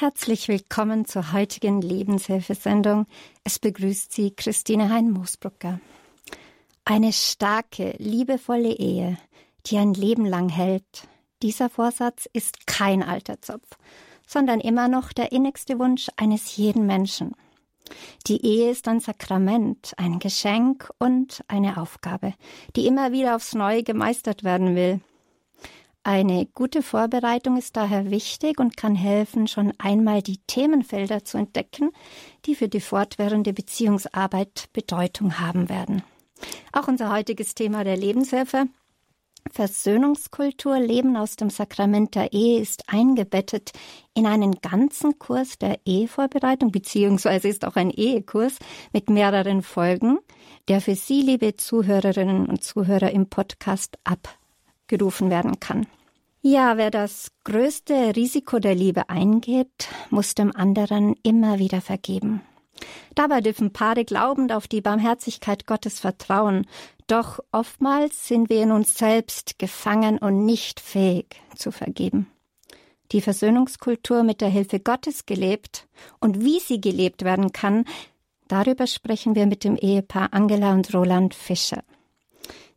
Herzlich willkommen zur heutigen Lebenshilfesendung. Es begrüßt Sie Christine Hein-Moosbrucker. Eine starke, liebevolle Ehe, die ein Leben lang hält. Dieser Vorsatz ist kein alter Zopf, sondern immer noch der innigste Wunsch eines jeden Menschen. Die Ehe ist ein Sakrament, ein Geschenk und eine Aufgabe, die immer wieder aufs Neue gemeistert werden will. Eine gute Vorbereitung ist daher wichtig und kann helfen, schon einmal die Themenfelder zu entdecken, die für die fortwährende Beziehungsarbeit Bedeutung haben werden. Auch unser heutiges Thema der Lebenshilfe Versöhnungskultur Leben aus dem Sakrament der Ehe ist eingebettet in einen ganzen Kurs der Ehevorbereitung, beziehungsweise ist auch ein Ehekurs mit mehreren Folgen, der für Sie, liebe Zuhörerinnen und Zuhörer, im Podcast abgerufen werden kann. Ja, wer das größte Risiko der Liebe eingeht, muss dem anderen immer wieder vergeben. Dabei dürfen Paare glaubend auf die Barmherzigkeit Gottes vertrauen, doch oftmals sind wir in uns selbst gefangen und nicht fähig zu vergeben. Die Versöhnungskultur mit der Hilfe Gottes gelebt und wie sie gelebt werden kann, darüber sprechen wir mit dem Ehepaar Angela und Roland Fischer.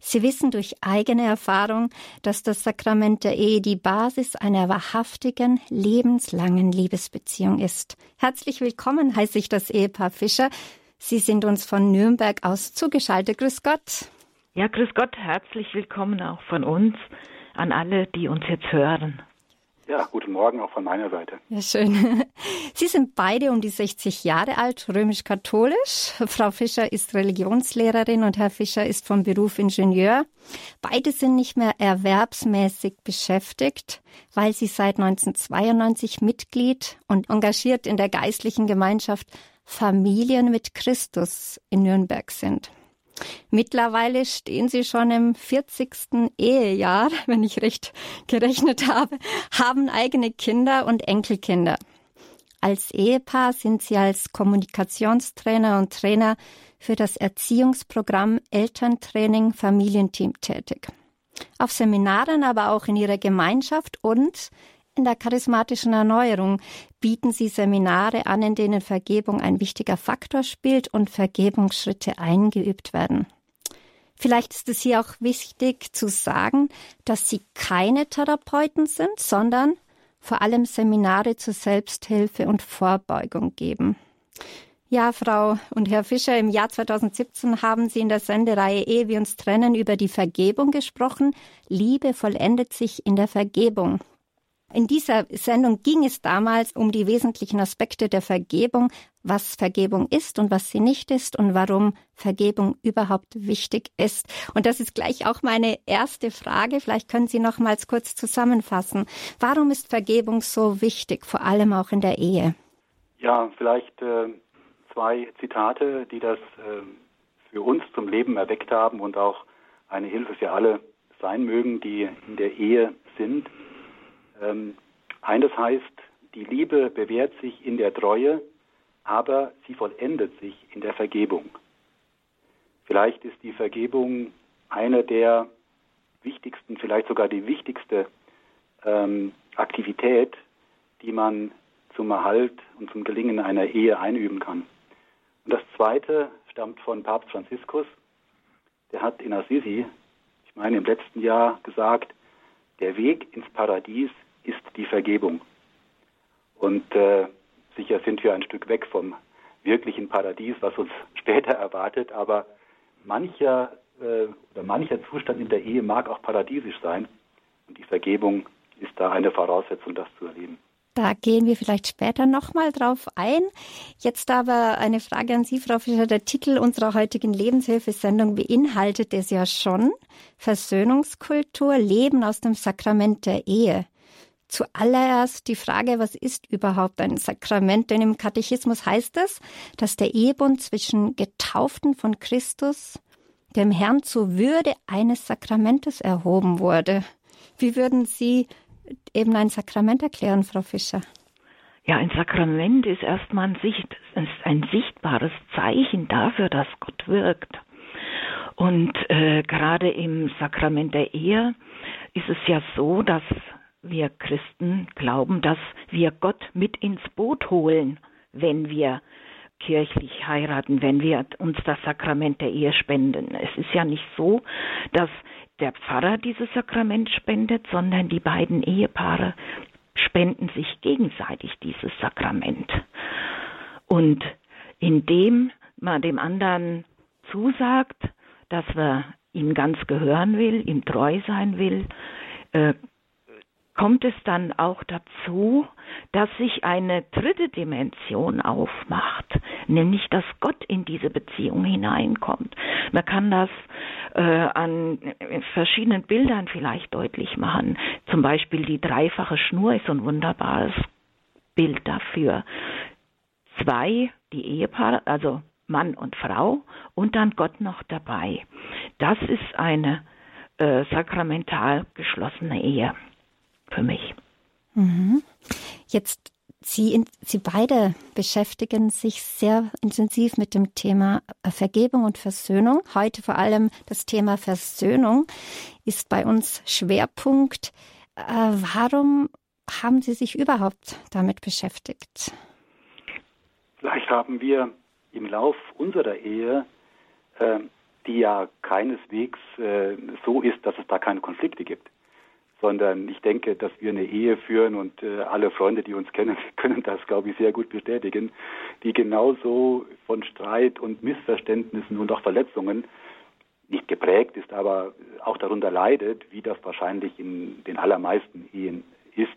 Sie wissen durch eigene Erfahrung, dass das Sakrament der Ehe die Basis einer wahrhaftigen, lebenslangen Liebesbeziehung ist. Herzlich willkommen heiße ich das Ehepaar Fischer. Sie sind uns von Nürnberg aus zugeschaltet. Grüß Gott. Ja, grüß Gott. Herzlich willkommen auch von uns an alle, die uns jetzt hören. Ja, guten Morgen auch von meiner Seite. Ja, schön. Sie sind beide um die 60 Jahre alt, römisch-katholisch. Frau Fischer ist Religionslehrerin und Herr Fischer ist vom Beruf Ingenieur. Beide sind nicht mehr erwerbsmäßig beschäftigt, weil sie seit 1992 Mitglied und engagiert in der geistlichen Gemeinschaft Familien mit Christus in Nürnberg sind. Mittlerweile stehen sie schon im 40. Ehejahr, wenn ich recht gerechnet habe, haben eigene Kinder und Enkelkinder. Als Ehepaar sind sie als Kommunikationstrainer und Trainer für das Erziehungsprogramm Elterntraining Familienteam tätig. Auf Seminaren, aber auch in ihrer Gemeinschaft und in der charismatischen Erneuerung bieten sie Seminare an, in denen Vergebung ein wichtiger Faktor spielt und Vergebungsschritte eingeübt werden. Vielleicht ist es hier auch wichtig zu sagen, dass sie keine Therapeuten sind, sondern vor allem Seminare zur Selbsthilfe und Vorbeugung geben. Ja, Frau und Herr Fischer, im Jahr 2017 haben Sie in der Sendereihe Ehe wir uns trennen über die Vergebung gesprochen. Liebe vollendet sich in der Vergebung. In dieser Sendung ging es damals um die wesentlichen Aspekte der Vergebung, was Vergebung ist und was sie nicht ist und warum Vergebung überhaupt wichtig ist. Und das ist gleich auch meine erste Frage. Vielleicht können Sie nochmals kurz zusammenfassen. Warum ist Vergebung so wichtig, vor allem auch in der Ehe? Ja, vielleicht äh, zwei Zitate, die das äh, für uns zum Leben erweckt haben und auch eine Hilfe für alle sein mögen, die in der Ehe sind. Ähm, eines heißt, die Liebe bewährt sich in der Treue, aber sie vollendet sich in der Vergebung. Vielleicht ist die Vergebung eine der wichtigsten, vielleicht sogar die wichtigste ähm, Aktivität, die man zum Erhalt und zum Gelingen einer Ehe einüben kann. Und das Zweite stammt von Papst Franziskus. Der hat in Assisi, ich meine im letzten Jahr, gesagt, der Weg ins Paradies ist die Vergebung. Und äh, sicher sind wir ein Stück weg vom wirklichen Paradies, was uns später erwartet, aber mancher äh, oder mancher Zustand in der Ehe mag auch paradiesisch sein. Und die Vergebung ist da eine Voraussetzung, das zu erleben. Da gehen wir vielleicht später nochmal drauf ein. Jetzt aber eine Frage an Sie, Frau Fischer. Der Titel unserer heutigen Lebenshilfesendung beinhaltet es ja schon. Versöhnungskultur, Leben aus dem Sakrament der Ehe. Zuallererst die Frage, was ist überhaupt ein Sakrament? Denn im Katechismus heißt es, dass der Ehebund zwischen Getauften von Christus dem Herrn zur Würde eines Sakramentes erhoben wurde. Wie würden Sie eben ein Sakrament erklären, Frau Fischer? Ja, ein Sakrament ist erstmal ein, Sicht, ist ein sichtbares Zeichen dafür, dass Gott wirkt. Und äh, gerade im Sakrament der Ehe ist es ja so, dass wir Christen glauben, dass wir Gott mit ins Boot holen, wenn wir kirchlich heiraten, wenn wir uns das Sakrament der Ehe spenden. Es ist ja nicht so, dass der Pfarrer dieses Sakrament spendet, sondern die beiden Ehepaare spenden sich gegenseitig dieses Sakrament. Und indem man dem anderen zusagt, dass man ihm ganz gehören will, ihm treu sein will, äh, kommt es dann auch dazu, dass sich eine dritte Dimension aufmacht, nämlich dass Gott in diese Beziehung hineinkommt. Man kann das äh, an verschiedenen Bildern vielleicht deutlich machen. Zum Beispiel die dreifache Schnur ist ein wunderbares Bild dafür. Zwei, die Ehepaare, also Mann und Frau und dann Gott noch dabei. Das ist eine äh, sakramental geschlossene Ehe für mich. Mhm. Jetzt Sie, Sie beide beschäftigen sich sehr intensiv mit dem Thema Vergebung und Versöhnung. Heute vor allem das Thema Versöhnung ist bei uns Schwerpunkt. Äh, warum haben Sie sich überhaupt damit beschäftigt? Vielleicht haben wir im Lauf unserer Ehe, äh, die ja keineswegs äh, so ist, dass es da keine Konflikte gibt, sondern ich denke, dass wir eine Ehe führen und äh, alle Freunde, die uns kennen, können das, glaube ich, sehr gut bestätigen, die genauso von Streit und Missverständnissen und auch Verletzungen nicht geprägt ist, aber auch darunter leidet, wie das wahrscheinlich in den allermeisten Ehen ist.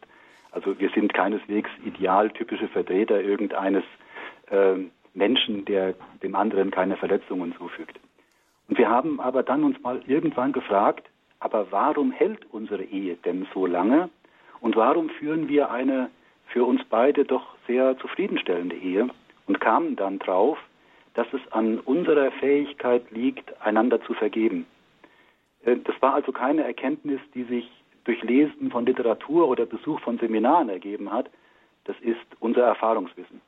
Also wir sind keineswegs idealtypische Vertreter irgendeines äh, Menschen, der dem anderen keine Verletzungen zufügt. Und wir haben aber dann uns mal irgendwann gefragt, aber warum hält unsere Ehe denn so lange? Und warum führen wir eine für uns beide doch sehr zufriedenstellende Ehe? Und kamen dann drauf, dass es an unserer Fähigkeit liegt, einander zu vergeben. Äh, das war also keine Erkenntnis, die sich durch Lesen von Literatur oder Besuch von Seminaren ergeben hat. Das ist unser Erfahrungswissen.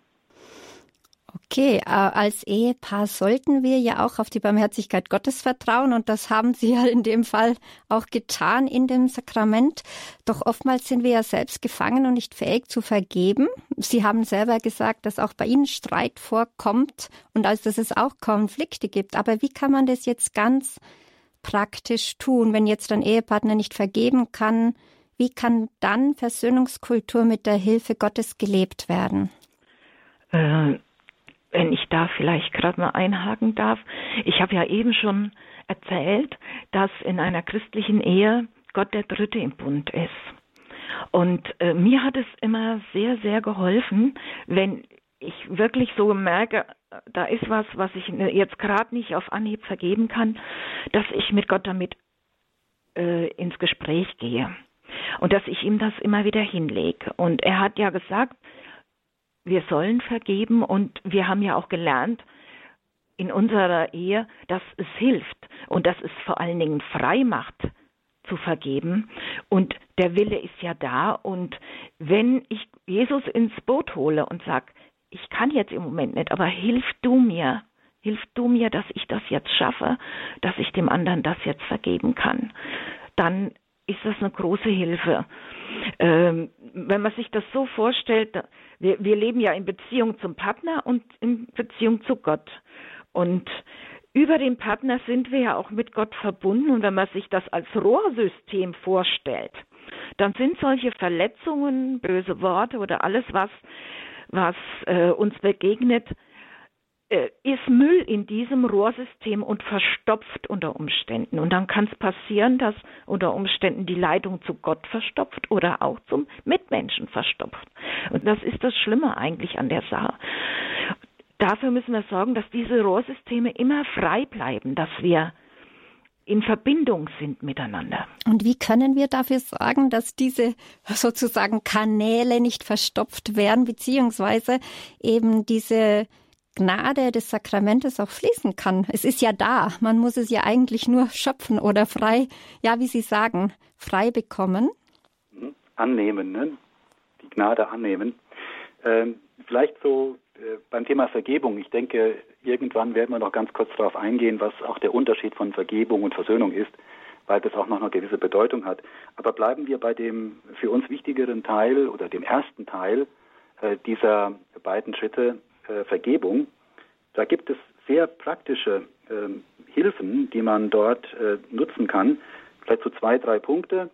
Okay, äh, als Ehepaar sollten wir ja auch auf die Barmherzigkeit Gottes vertrauen und das haben Sie ja in dem Fall auch getan in dem Sakrament. Doch oftmals sind wir ja selbst gefangen und nicht fähig zu vergeben. Sie haben selber gesagt, dass auch bei Ihnen Streit vorkommt und als dass es auch Konflikte gibt. Aber wie kann man das jetzt ganz praktisch tun, wenn jetzt ein Ehepartner nicht vergeben kann? Wie kann dann Versöhnungskultur mit der Hilfe Gottes gelebt werden? Äh wenn ich da vielleicht gerade mal einhaken darf. Ich habe ja eben schon erzählt, dass in einer christlichen Ehe Gott der Dritte im Bund ist. Und äh, mir hat es immer sehr, sehr geholfen, wenn ich wirklich so merke, da ist was, was ich jetzt gerade nicht auf Anhieb vergeben kann, dass ich mit Gott damit äh, ins Gespräch gehe und dass ich ihm das immer wieder hinlege. Und er hat ja gesagt, wir sollen vergeben und wir haben ja auch gelernt in unserer Ehe, dass es hilft und dass es vor allen Dingen frei macht zu vergeben. Und der Wille ist ja da. Und wenn ich Jesus ins Boot hole und sag, ich kann jetzt im Moment nicht, aber hilf du mir, hilf du mir, dass ich das jetzt schaffe, dass ich dem anderen das jetzt vergeben kann, dann ist das eine große Hilfe. Ähm, wenn man sich das so vorstellt, wir, wir leben ja in Beziehung zum Partner und in Beziehung zu Gott. Und über den Partner sind wir ja auch mit Gott verbunden. Und wenn man sich das als Rohrsystem vorstellt, dann sind solche Verletzungen, böse Worte oder alles, was, was äh, uns begegnet, ist Müll in diesem Rohrsystem und verstopft unter Umständen. Und dann kann es passieren, dass unter Umständen die Leitung zu Gott verstopft oder auch zum Mitmenschen verstopft. Und das ist das Schlimme eigentlich an der Sache. Dafür müssen wir sorgen, dass diese Rohrsysteme immer frei bleiben, dass wir in Verbindung sind miteinander. Und wie können wir dafür sorgen, dass diese sozusagen Kanäle nicht verstopft werden, beziehungsweise eben diese Gnade des Sakramentes auch fließen kann. Es ist ja da. Man muss es ja eigentlich nur schöpfen oder frei, ja, wie Sie sagen, frei bekommen. Mhm. Annehmen, ne? die Gnade annehmen. Ähm, vielleicht so äh, beim Thema Vergebung. Ich denke, irgendwann werden wir noch ganz kurz darauf eingehen, was auch der Unterschied von Vergebung und Versöhnung ist. weil das auch noch eine gewisse Bedeutung hat. Aber bleiben wir bei dem für uns wichtigeren Teil oder dem ersten Teil äh, dieser beiden Schritte äh, Vergebung. Da gibt es sehr praktische äh, Hilfen, die man dort äh, nutzen kann. Vielleicht so zwei, drei Punkte.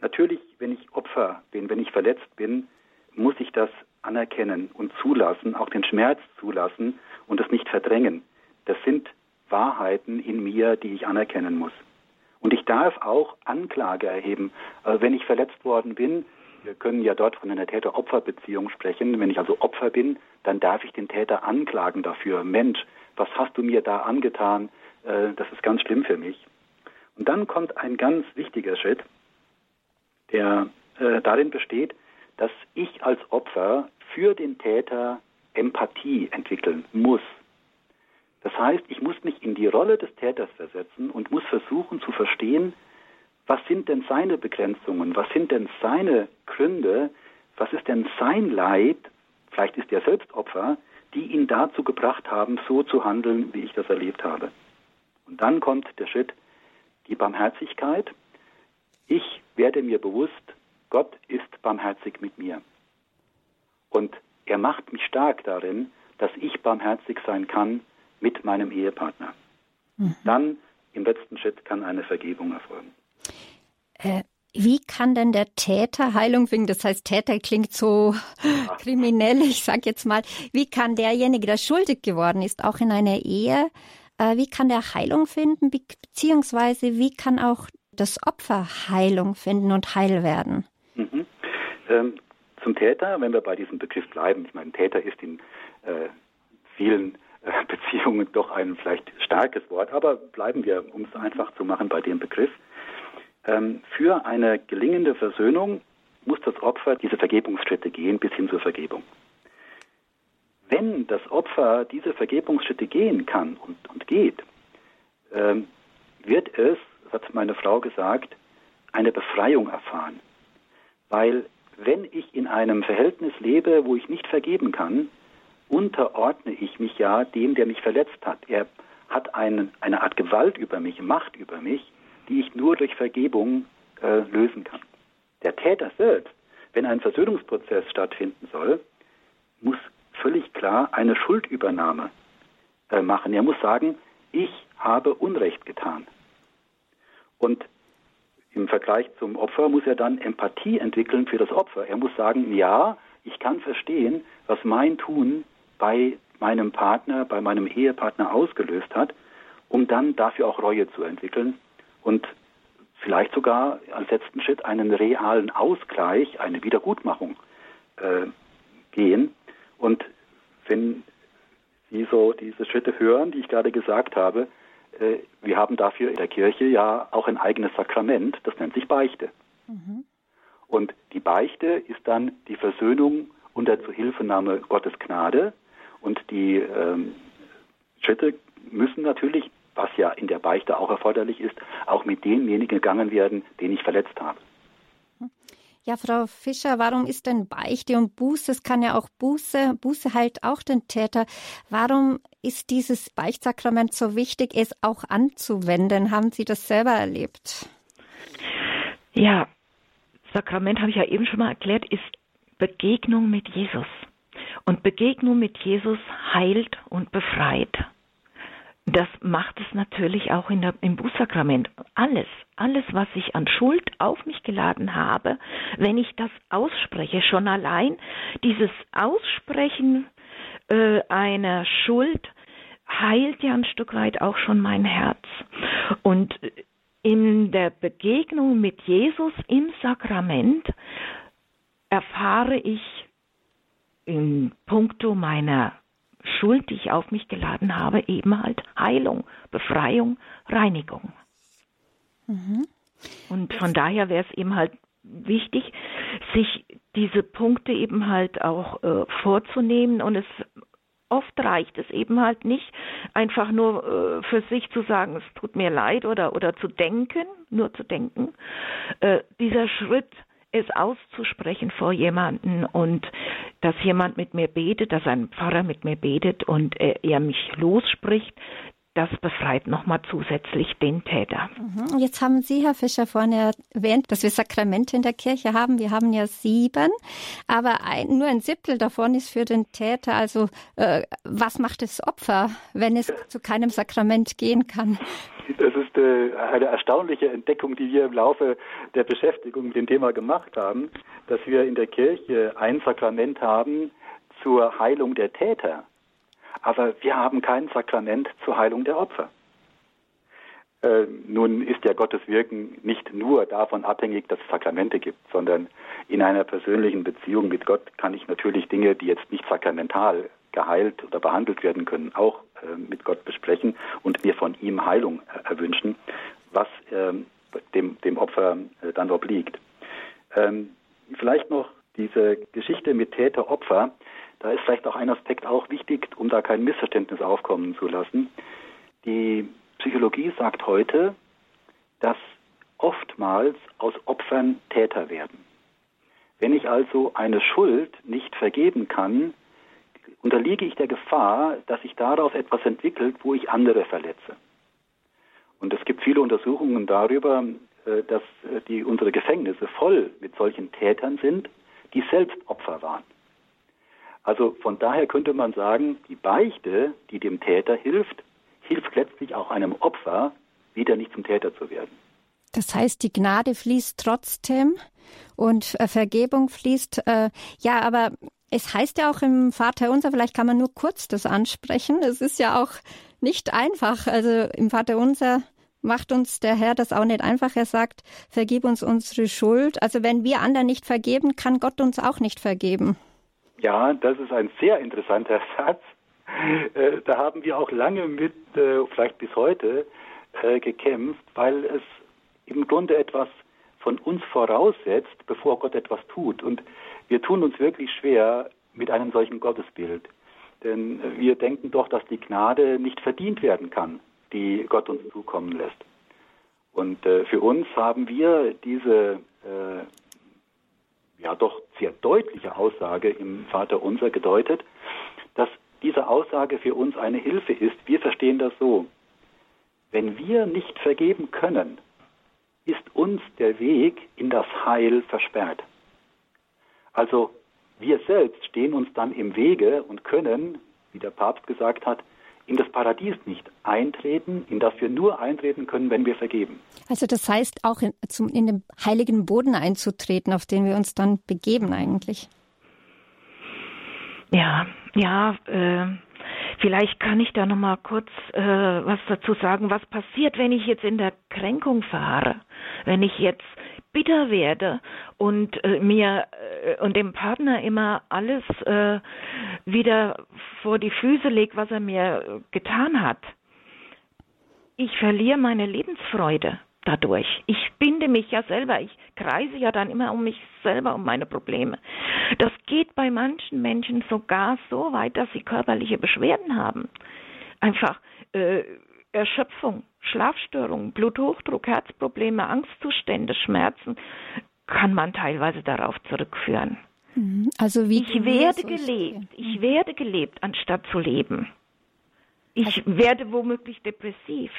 Natürlich, wenn ich Opfer bin, wenn ich verletzt bin, muss ich das anerkennen und zulassen, auch den Schmerz zulassen und es nicht verdrängen. Das sind Wahrheiten in mir, die ich anerkennen muss. Und ich darf auch Anklage erheben. Also wenn ich verletzt worden bin, wir können ja dort von einer Täter-Opfer-Beziehung sprechen. Wenn ich also Opfer bin, dann darf ich den Täter anklagen dafür. Mensch, was hast du mir da angetan? Äh, das ist ganz schlimm für mich. Und dann kommt ein ganz wichtiger Schritt, der äh, darin besteht, dass ich als Opfer für den Täter Empathie entwickeln muss. Das heißt, ich muss mich in die Rolle des Täters versetzen und muss versuchen zu verstehen, was sind denn seine Begrenzungen, was sind denn seine Gründe, was ist denn sein Leid, vielleicht ist er selbst Opfer, die ihn dazu gebracht haben, so zu handeln, wie ich das erlebt habe. Und dann kommt der Schritt, die Barmherzigkeit. Ich werde mir bewusst, Gott ist barmherzig mit mir. Und er macht mich stark darin, dass ich barmherzig sein kann mit meinem Ehepartner. Mhm. Dann im letzten Schritt kann eine Vergebung erfolgen. Äh, wie kann denn der Täter Heilung finden? Das heißt, Täter klingt so kriminell, ich sag jetzt mal. Wie kann derjenige, der schuldig geworden ist, auch in einer Ehe, äh, wie kann der Heilung finden, beziehungsweise wie kann auch das Opfer Heilung finden und heil werden? Mhm. Ähm, zum Täter, wenn wir bei diesem Begriff bleiben, ich meine, Täter ist in äh, vielen Beziehungen doch ein vielleicht starkes Wort, aber bleiben wir, um es einfach zu machen, bei dem Begriff. Ähm, für eine gelingende Versöhnung muss das Opfer diese Vergebungsschritte gehen bis hin zur Vergebung. Wenn das Opfer diese Vergebungsschritte gehen kann und, und geht, ähm, wird es, hat meine Frau gesagt, eine Befreiung erfahren. Weil wenn ich in einem Verhältnis lebe, wo ich nicht vergeben kann, unterordne ich mich ja dem, der mich verletzt hat. Er hat einen, eine Art Gewalt über mich, Macht über mich, die ich nur durch Vergebung äh, lösen kann. Der Täter selbst, wenn ein Versöhnungsprozess stattfinden soll, muss völlig klar eine Schuldübernahme äh, machen. Er muss sagen, ich habe Unrecht getan. Und im Vergleich zum Opfer muss er dann Empathie entwickeln für das Opfer. Er muss sagen, ja, ich kann verstehen, was mein Tun bei meinem Partner, bei meinem Ehepartner ausgelöst hat, um dann dafür auch Reue zu entwickeln und vielleicht sogar als letzten Schritt einen realen Ausgleich, eine Wiedergutmachung äh, gehen. Und wenn Sie so diese Schritte hören, die ich gerade gesagt habe, äh, wir haben dafür in der Kirche ja auch ein eigenes Sakrament, das nennt sich Beichte. Mhm. Und die Beichte ist dann die Versöhnung unter Zuhilfenahme Gottes Gnade und die ähm, Schritte müssen natürlich, was ja in der Beichte auch erforderlich ist, auch mit denjenigen gegangen werden, den ich verletzt habe. Ja, Frau Fischer, warum ist denn Beichte und Buße? Es kann ja auch Buße, Buße heilt auch den Täter. Warum ist dieses Beichtsakrament so wichtig, es auch anzuwenden? Haben Sie das selber erlebt? Ja, Sakrament habe ich ja eben schon mal erklärt, ist Begegnung mit Jesus. Und Begegnung mit Jesus heilt und befreit. Das macht es natürlich auch der, im Bußsakrament. Alles, alles, was ich an Schuld auf mich geladen habe, wenn ich das ausspreche, schon allein dieses Aussprechen äh, einer Schuld heilt ja ein Stück weit auch schon mein Herz. Und in der Begegnung mit Jesus im Sakrament erfahre ich in puncto meiner Schuld, die ich auf mich geladen habe, eben halt Heilung, Befreiung, Reinigung. Mhm. Und von daher wäre es eben halt wichtig, sich diese Punkte eben halt auch äh, vorzunehmen und es oft reicht es eben halt nicht, einfach nur äh, für sich zu sagen, es tut mir leid oder, oder zu denken, nur zu denken. Äh, dieser Schritt es auszusprechen vor jemanden und dass jemand mit mir betet, dass ein Pfarrer mit mir betet und er, er mich losspricht, das befreit nochmal zusätzlich den Täter. Mhm. Jetzt haben Sie, Herr Fischer, vorhin erwähnt, dass wir Sakramente in der Kirche haben. Wir haben ja sieben, aber ein, nur ein Siebtel davon ist für den Täter. Also äh, was macht das Opfer, wenn es zu keinem Sakrament gehen kann? Das ist äh, eine erstaunliche Entdeckung, die wir im Laufe der Beschäftigung mit dem Thema gemacht haben, dass wir in der Kirche ein Sakrament haben zur Heilung der Täter. Aber wir haben kein Sakrament zur Heilung der Opfer. Äh, nun ist ja Gottes Wirken nicht nur davon abhängig, dass es Sakramente gibt, sondern in einer persönlichen Beziehung mit Gott kann ich natürlich Dinge, die jetzt nicht sakramental geheilt oder behandelt werden können, auch äh, mit Gott besprechen und mir von ihm Heilung äh, erwünschen, was ähm, dem, dem Opfer äh, dann obliegt. Ähm, vielleicht noch diese Geschichte mit Täter-Opfer. Da ist vielleicht auch ein Aspekt auch wichtig, um da kein Missverständnis aufkommen zu lassen. Die Psychologie sagt heute, dass oftmals aus Opfern Täter werden. Wenn ich also eine Schuld nicht vergeben kann, unterliege ich der Gefahr, dass sich daraus etwas entwickelt, wo ich andere verletze. Und es gibt viele Untersuchungen darüber, äh, dass äh, die, unsere Gefängnisse voll mit solchen Tätern sind, die selbst Opfer waren. Also von daher könnte man sagen, die Beichte, die dem Täter hilft, hilft letztlich auch einem Opfer, wieder nicht zum Täter zu werden. Das heißt, die Gnade fließt trotzdem und äh, Vergebung fließt. Äh, ja, aber es heißt ja auch im Vater unser, vielleicht kann man nur kurz das ansprechen. Es ist ja auch nicht einfach. Also im Vater unser macht uns der Herr das auch nicht einfach. Er sagt, vergib uns unsere Schuld. Also wenn wir anderen nicht vergeben, kann Gott uns auch nicht vergeben. Ja, das ist ein sehr interessanter Satz. Äh, da haben wir auch lange mit, äh, vielleicht bis heute, äh, gekämpft, weil es im Grunde etwas von uns voraussetzt, bevor Gott etwas tut. Und wir tun uns wirklich schwer mit einem solchen Gottesbild. Denn wir denken doch, dass die Gnade nicht verdient werden kann, die Gott uns zukommen lässt. Und für uns haben wir diese ja doch sehr deutliche Aussage im Vater Unser gedeutet, dass diese Aussage für uns eine Hilfe ist. Wir verstehen das so. Wenn wir nicht vergeben können, ist uns der Weg in das Heil versperrt. Also wir selbst stehen uns dann im Wege und können, wie der Papst gesagt hat, in das Paradies nicht eintreten, in das wir nur eintreten können, wenn wir vergeben. Also das heißt auch in, zum, in den heiligen Boden einzutreten, auf den wir uns dann begeben eigentlich. Ja, ja, äh, vielleicht kann ich da noch mal kurz äh, was dazu sagen. Was passiert, wenn ich jetzt in der Kränkung fahre? Wenn ich jetzt bitter werde und äh, mir äh, und dem Partner immer alles äh, wieder vor die Füße legt, was er mir getan hat. Ich verliere meine Lebensfreude dadurch. Ich binde mich ja selber, ich kreise ja dann immer um mich selber, um meine Probleme. Das geht bei manchen Menschen sogar so weit, dass sie körperliche Beschwerden haben. Einfach äh, Erschöpfung, Schlafstörungen, Bluthochdruck, Herzprobleme, Angstzustände, Schmerzen kann man teilweise darauf zurückführen. Mhm. Also wie ich werde gelebt, ich werde gelebt, anstatt zu leben. Ich also, werde womöglich depressiv.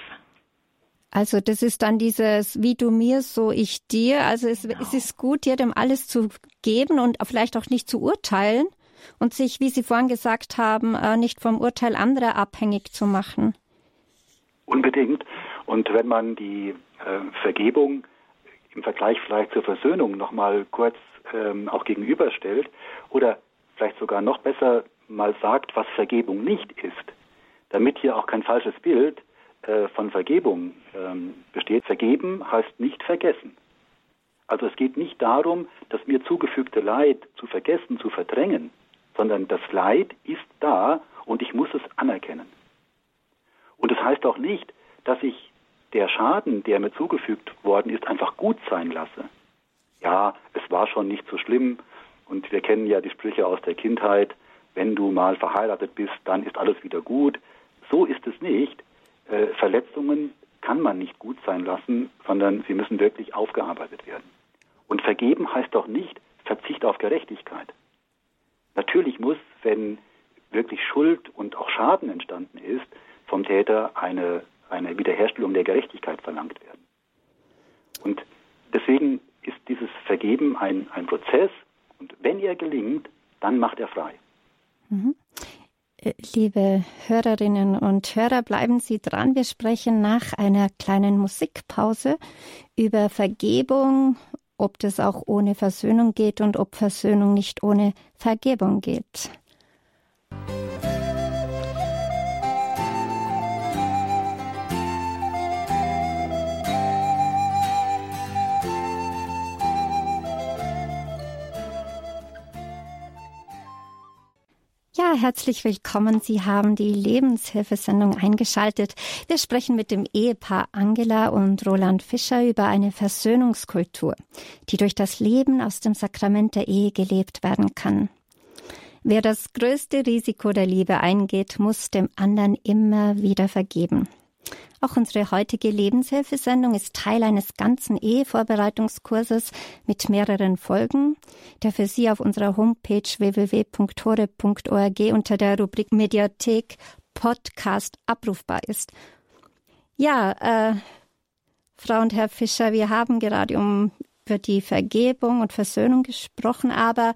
Also das ist dann dieses wie du mir, so ich dir. Also es, genau. es ist gut, jedem alles zu geben und vielleicht auch nicht zu urteilen und sich, wie Sie vorhin gesagt haben, äh, nicht vom Urteil anderer abhängig zu machen. Unbedingt. Und wenn man die äh, Vergebung im Vergleich vielleicht zur Versöhnung nochmal kurz ähm, auch gegenüberstellt oder vielleicht sogar noch besser mal sagt, was Vergebung nicht ist, damit hier auch kein falsches Bild äh, von Vergebung ähm, besteht. Vergeben heißt nicht vergessen. Also es geht nicht darum, das mir zugefügte Leid zu vergessen, zu verdrängen, sondern das Leid ist da und ich muss es anerkennen. Und es das heißt auch nicht, dass ich der Schaden, der mir zugefügt worden ist, einfach gut sein lasse. Ja, es war schon nicht so schlimm und wir kennen ja die Sprüche aus der Kindheit, wenn du mal verheiratet bist, dann ist alles wieder gut. So ist es nicht. Äh, Verletzungen kann man nicht gut sein lassen, sondern sie müssen wirklich aufgearbeitet werden. Und vergeben heißt doch nicht Verzicht auf Gerechtigkeit. Natürlich muss, wenn wirklich Schuld und auch Schaden entstanden ist, vom Täter eine, eine Wiederherstellung der Gerechtigkeit verlangt werden. Und deswegen ist dieses Vergeben ein, ein Prozess und wenn er gelingt, dann macht er frei. Mhm. Äh, liebe Hörerinnen und Hörer, bleiben Sie dran. Wir sprechen nach einer kleinen Musikpause über Vergebung, ob das auch ohne Versöhnung geht und ob Versöhnung nicht ohne Vergebung geht. Ja, herzlich willkommen. Sie haben die Lebenshilfesendung eingeschaltet. Wir sprechen mit dem Ehepaar Angela und Roland Fischer über eine Versöhnungskultur, die durch das Leben aus dem Sakrament der Ehe gelebt werden kann. Wer das größte Risiko der Liebe eingeht, muss dem anderen immer wieder vergeben. Auch unsere heutige Lebenshilfesendung ist Teil eines ganzen Ehevorbereitungskurses mit mehreren Folgen, der für Sie auf unserer Homepage www.hore.org unter der Rubrik Mediathek Podcast abrufbar ist. Ja, äh, Frau und Herr Fischer, wir haben gerade um über die Vergebung und Versöhnung gesprochen, aber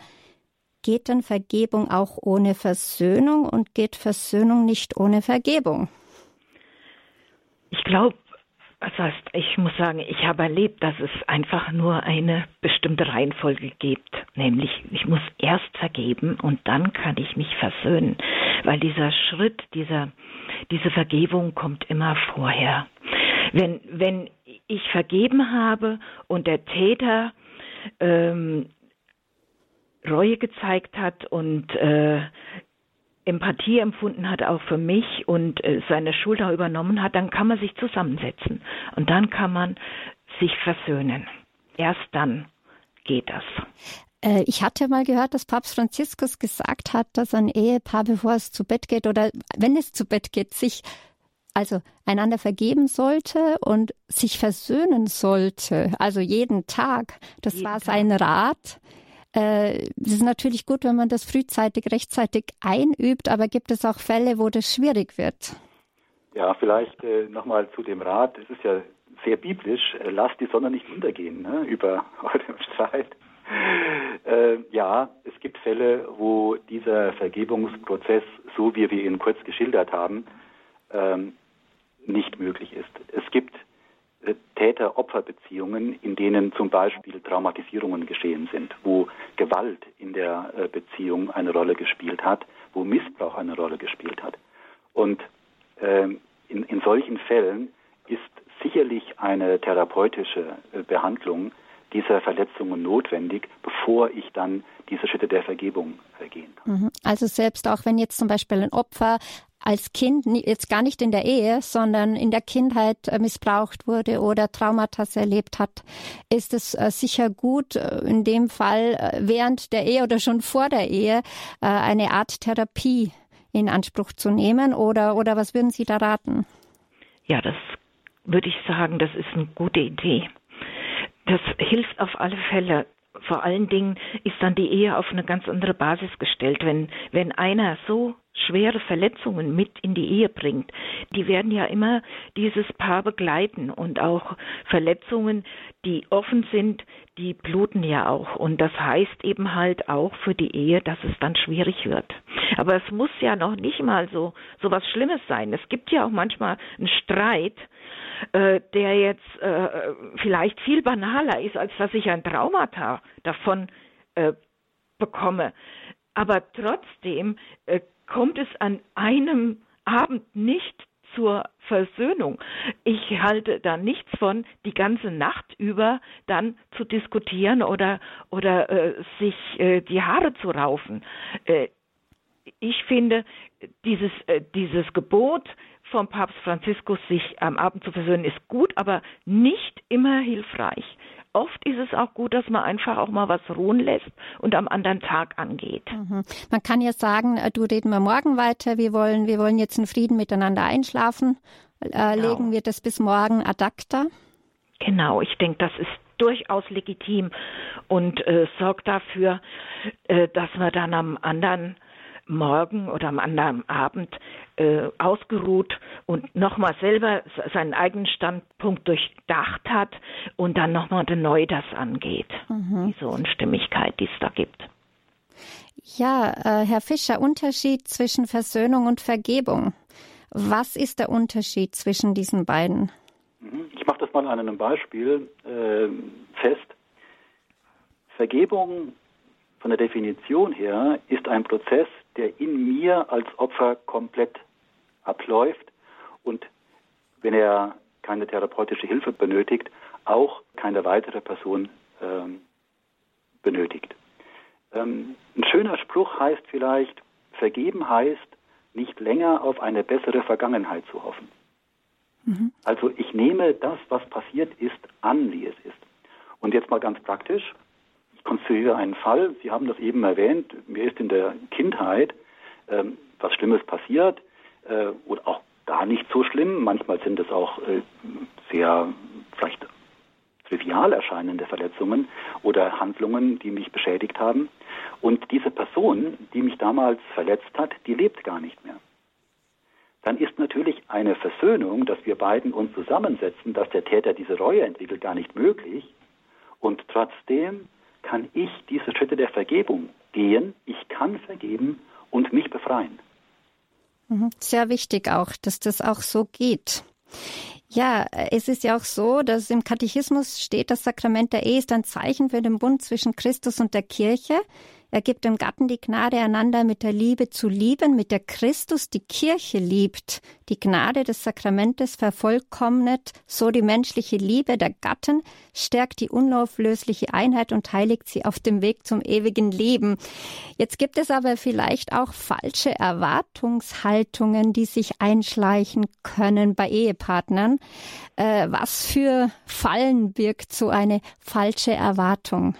geht denn Vergebung auch ohne Versöhnung und geht Versöhnung nicht ohne Vergebung? Ich glaube, das heißt, ich muss sagen, ich habe erlebt, dass es einfach nur eine bestimmte Reihenfolge gibt. Nämlich, ich muss erst vergeben und dann kann ich mich versöhnen. Weil dieser Schritt, dieser, diese Vergebung kommt immer vorher. Wenn, wenn ich vergeben habe und der Täter ähm, Reue gezeigt hat und äh, Empathie empfunden hat, auch für mich und äh, seine Schulter übernommen hat, dann kann man sich zusammensetzen und dann kann man sich versöhnen. Erst dann geht das. Äh, ich hatte mal gehört, dass Papst Franziskus gesagt hat, dass ein Ehepaar, bevor es zu Bett geht oder wenn es zu Bett geht, sich also einander vergeben sollte und sich versöhnen sollte, also jeden Tag. Das jeden war sein Tag. Rat. Äh, es ist natürlich gut, wenn man das frühzeitig, rechtzeitig einübt, aber gibt es auch Fälle, wo das schwierig wird? Ja, vielleicht äh, nochmal zu dem Rat. Es ist ja sehr biblisch, äh, lasst die Sonne nicht untergehen ne, über eurem Streit. Äh, ja, es gibt Fälle, wo dieser Vergebungsprozess, so wie wir ihn kurz geschildert haben, ähm, nicht möglich ist. Es gibt Täter-Opfer-Beziehungen, in denen zum Beispiel Traumatisierungen geschehen sind, wo Gewalt in der äh, Beziehung eine Rolle gespielt hat, wo Missbrauch eine Rolle gespielt hat. Und ähm, in, in solchen Fällen ist sicherlich eine therapeutische äh, Behandlung dieser Verletzungen notwendig, bevor ich dann diese Schritte der Vergebung gehen kann. Mhm. Also selbst auch wenn jetzt zum Beispiel ein Opfer als Kind jetzt gar nicht in der Ehe, sondern in der Kindheit äh, missbraucht wurde oder Traumata erlebt hat, ist es äh, sicher gut, äh, in dem Fall während der Ehe oder schon vor der Ehe eine Art Therapie in Anspruch zu nehmen oder, oder was würden Sie da raten? Ja, das würde ich sagen, das ist eine gute Idee. Das hilft auf alle Fälle vor allen Dingen ist dann die Ehe auf eine ganz andere Basis gestellt. Wenn, wenn einer so schwere Verletzungen mit in die Ehe bringt, die werden ja immer dieses Paar begleiten und auch Verletzungen, die offen sind, die bluten ja auch und das heißt eben halt auch für die Ehe, dass es dann schwierig wird. Aber es muss ja noch nicht mal so so was Schlimmes sein. Es gibt ja auch manchmal einen Streit, äh, der jetzt äh, vielleicht viel banaler ist, als dass ich ein Traumata davon äh, bekomme. Aber trotzdem äh, kommt es an einem Abend nicht zur Versöhnung. Ich halte da nichts von, die ganze Nacht über dann zu diskutieren oder oder äh, sich äh, die Haare zu raufen. Äh, ich finde dieses äh, dieses Gebot vom Papst Franziskus, sich am Abend zu versöhnen, ist gut, aber nicht immer hilfreich. Oft ist es auch gut, dass man einfach auch mal was ruhen lässt und am anderen Tag angeht. Mhm. Man kann ja sagen, äh, du reden wir morgen weiter, wir wollen, wir wollen jetzt in Frieden miteinander einschlafen. Äh, genau. Legen wir das bis morgen ad acta? Genau, ich denke, das ist durchaus legitim und äh, sorgt dafür, äh, dass man dann am anderen Morgen oder am anderen Abend äh, ausgeruht und nochmal selber seinen eigenen Standpunkt durchdacht hat und dann nochmal neu das angeht. Mhm. Diese Unstimmigkeit, die es da gibt. Ja, äh, Herr Fischer, Unterschied zwischen Versöhnung und Vergebung. Was ist der Unterschied zwischen diesen beiden? Mhm. Ich mache das mal an einem Beispiel äh, fest. Vergebung von der Definition her ist ein Prozess, der in mir als Opfer komplett abläuft und wenn er keine therapeutische Hilfe benötigt, auch keine weitere Person ähm, benötigt. Ähm, ein schöner Spruch heißt vielleicht, vergeben heißt, nicht länger auf eine bessere Vergangenheit zu hoffen. Mhm. Also ich nehme das, was passiert ist, an, wie es ist. Und jetzt mal ganz praktisch, konstruiere einen Fall, Sie haben das eben erwähnt, mir ist in der Kindheit ähm, was Schlimmes passiert äh, oder auch gar nicht so schlimm. Manchmal sind es auch äh, sehr vielleicht trivial erscheinende Verletzungen oder Handlungen, die mich beschädigt haben. Und diese Person, die mich damals verletzt hat, die lebt gar nicht mehr. Dann ist natürlich eine Versöhnung, dass wir beiden uns zusammensetzen, dass der Täter diese Reue entwickelt, gar nicht möglich. Und trotzdem kann ich diese Schritte der Vergebung gehen. Ich kann vergeben und mich befreien. Mhm. Sehr wichtig auch, dass das auch so geht. Ja, es ist ja auch so, dass im Katechismus steht, das Sakrament der Ehe ist ein Zeichen für den Bund zwischen Christus und der Kirche. Er gibt dem Gatten die Gnade, einander mit der Liebe zu lieben, mit der Christus die Kirche liebt. Die Gnade des Sakramentes vervollkommnet so die menschliche Liebe der Gatten, stärkt die unauflösliche Einheit und heiligt sie auf dem Weg zum ewigen Leben. Jetzt gibt es aber vielleicht auch falsche Erwartungshaltungen, die sich einschleichen können bei Ehepartnern. Äh, was für Fallen birgt so eine falsche Erwartung?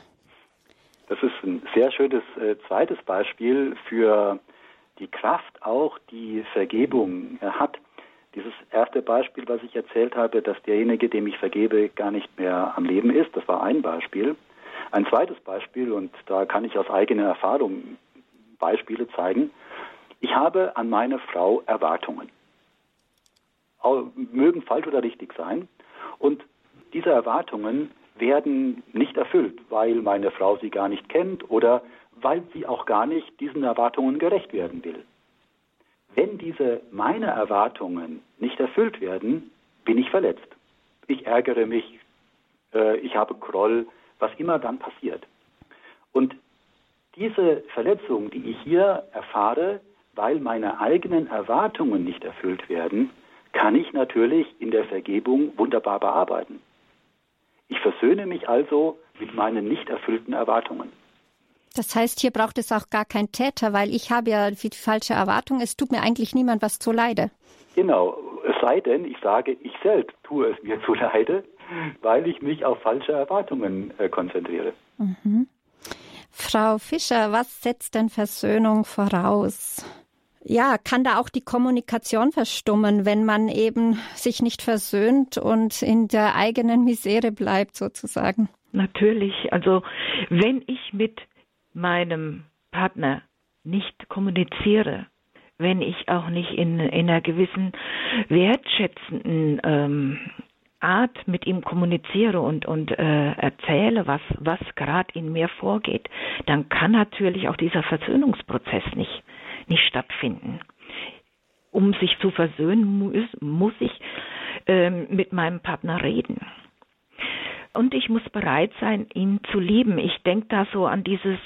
Das ist ein sehr schönes äh, zweites Beispiel für die Kraft auch, die Vergebung hat. Dieses erste Beispiel, was ich erzählt habe, dass derjenige, dem ich vergebe, gar nicht mehr am Leben ist, das war ein Beispiel. Ein zweites Beispiel, und da kann ich aus eigener Erfahrung Beispiele zeigen. Ich habe an meine Frau Erwartungen. Mögen falsch oder richtig sein. Und diese Erwartungen werden nicht erfüllt, weil meine Frau sie gar nicht kennt oder weil sie auch gar nicht diesen Erwartungen gerecht werden will. Wenn diese meine Erwartungen nicht erfüllt werden, bin ich verletzt. Ich ärgere mich, äh, ich habe Groll, was immer dann passiert. Und diese Verletzung, die ich hier erfahre, weil meine eigenen Erwartungen nicht erfüllt werden, kann ich natürlich in der Vergebung wunderbar bearbeiten. Ich versöhne mich also mit meinen nicht erfüllten Erwartungen. Das heißt, hier braucht es auch gar keinen Täter, weil ich habe ja die falsche Erwartung. Es tut mir eigentlich niemand was zu leide. Genau. Es sei denn, ich sage, ich selbst tue es mir zu leide, weil ich mich auf falsche Erwartungen äh, konzentriere. Mhm. Frau Fischer, was setzt denn Versöhnung voraus? Ja, kann da auch die Kommunikation verstummen, wenn man eben sich nicht versöhnt und in der eigenen Misere bleibt sozusagen. Natürlich. Also wenn ich mit meinem Partner nicht kommuniziere, wenn ich auch nicht in, in einer gewissen wertschätzenden ähm, Art mit ihm kommuniziere und, und äh, erzähle, was, was gerade in mir vorgeht, dann kann natürlich auch dieser Versöhnungsprozess nicht nicht stattfinden. Um sich zu versöhnen, muss, muss ich äh, mit meinem Partner reden. Und ich muss bereit sein, ihn zu lieben. Ich denke da so an dieses,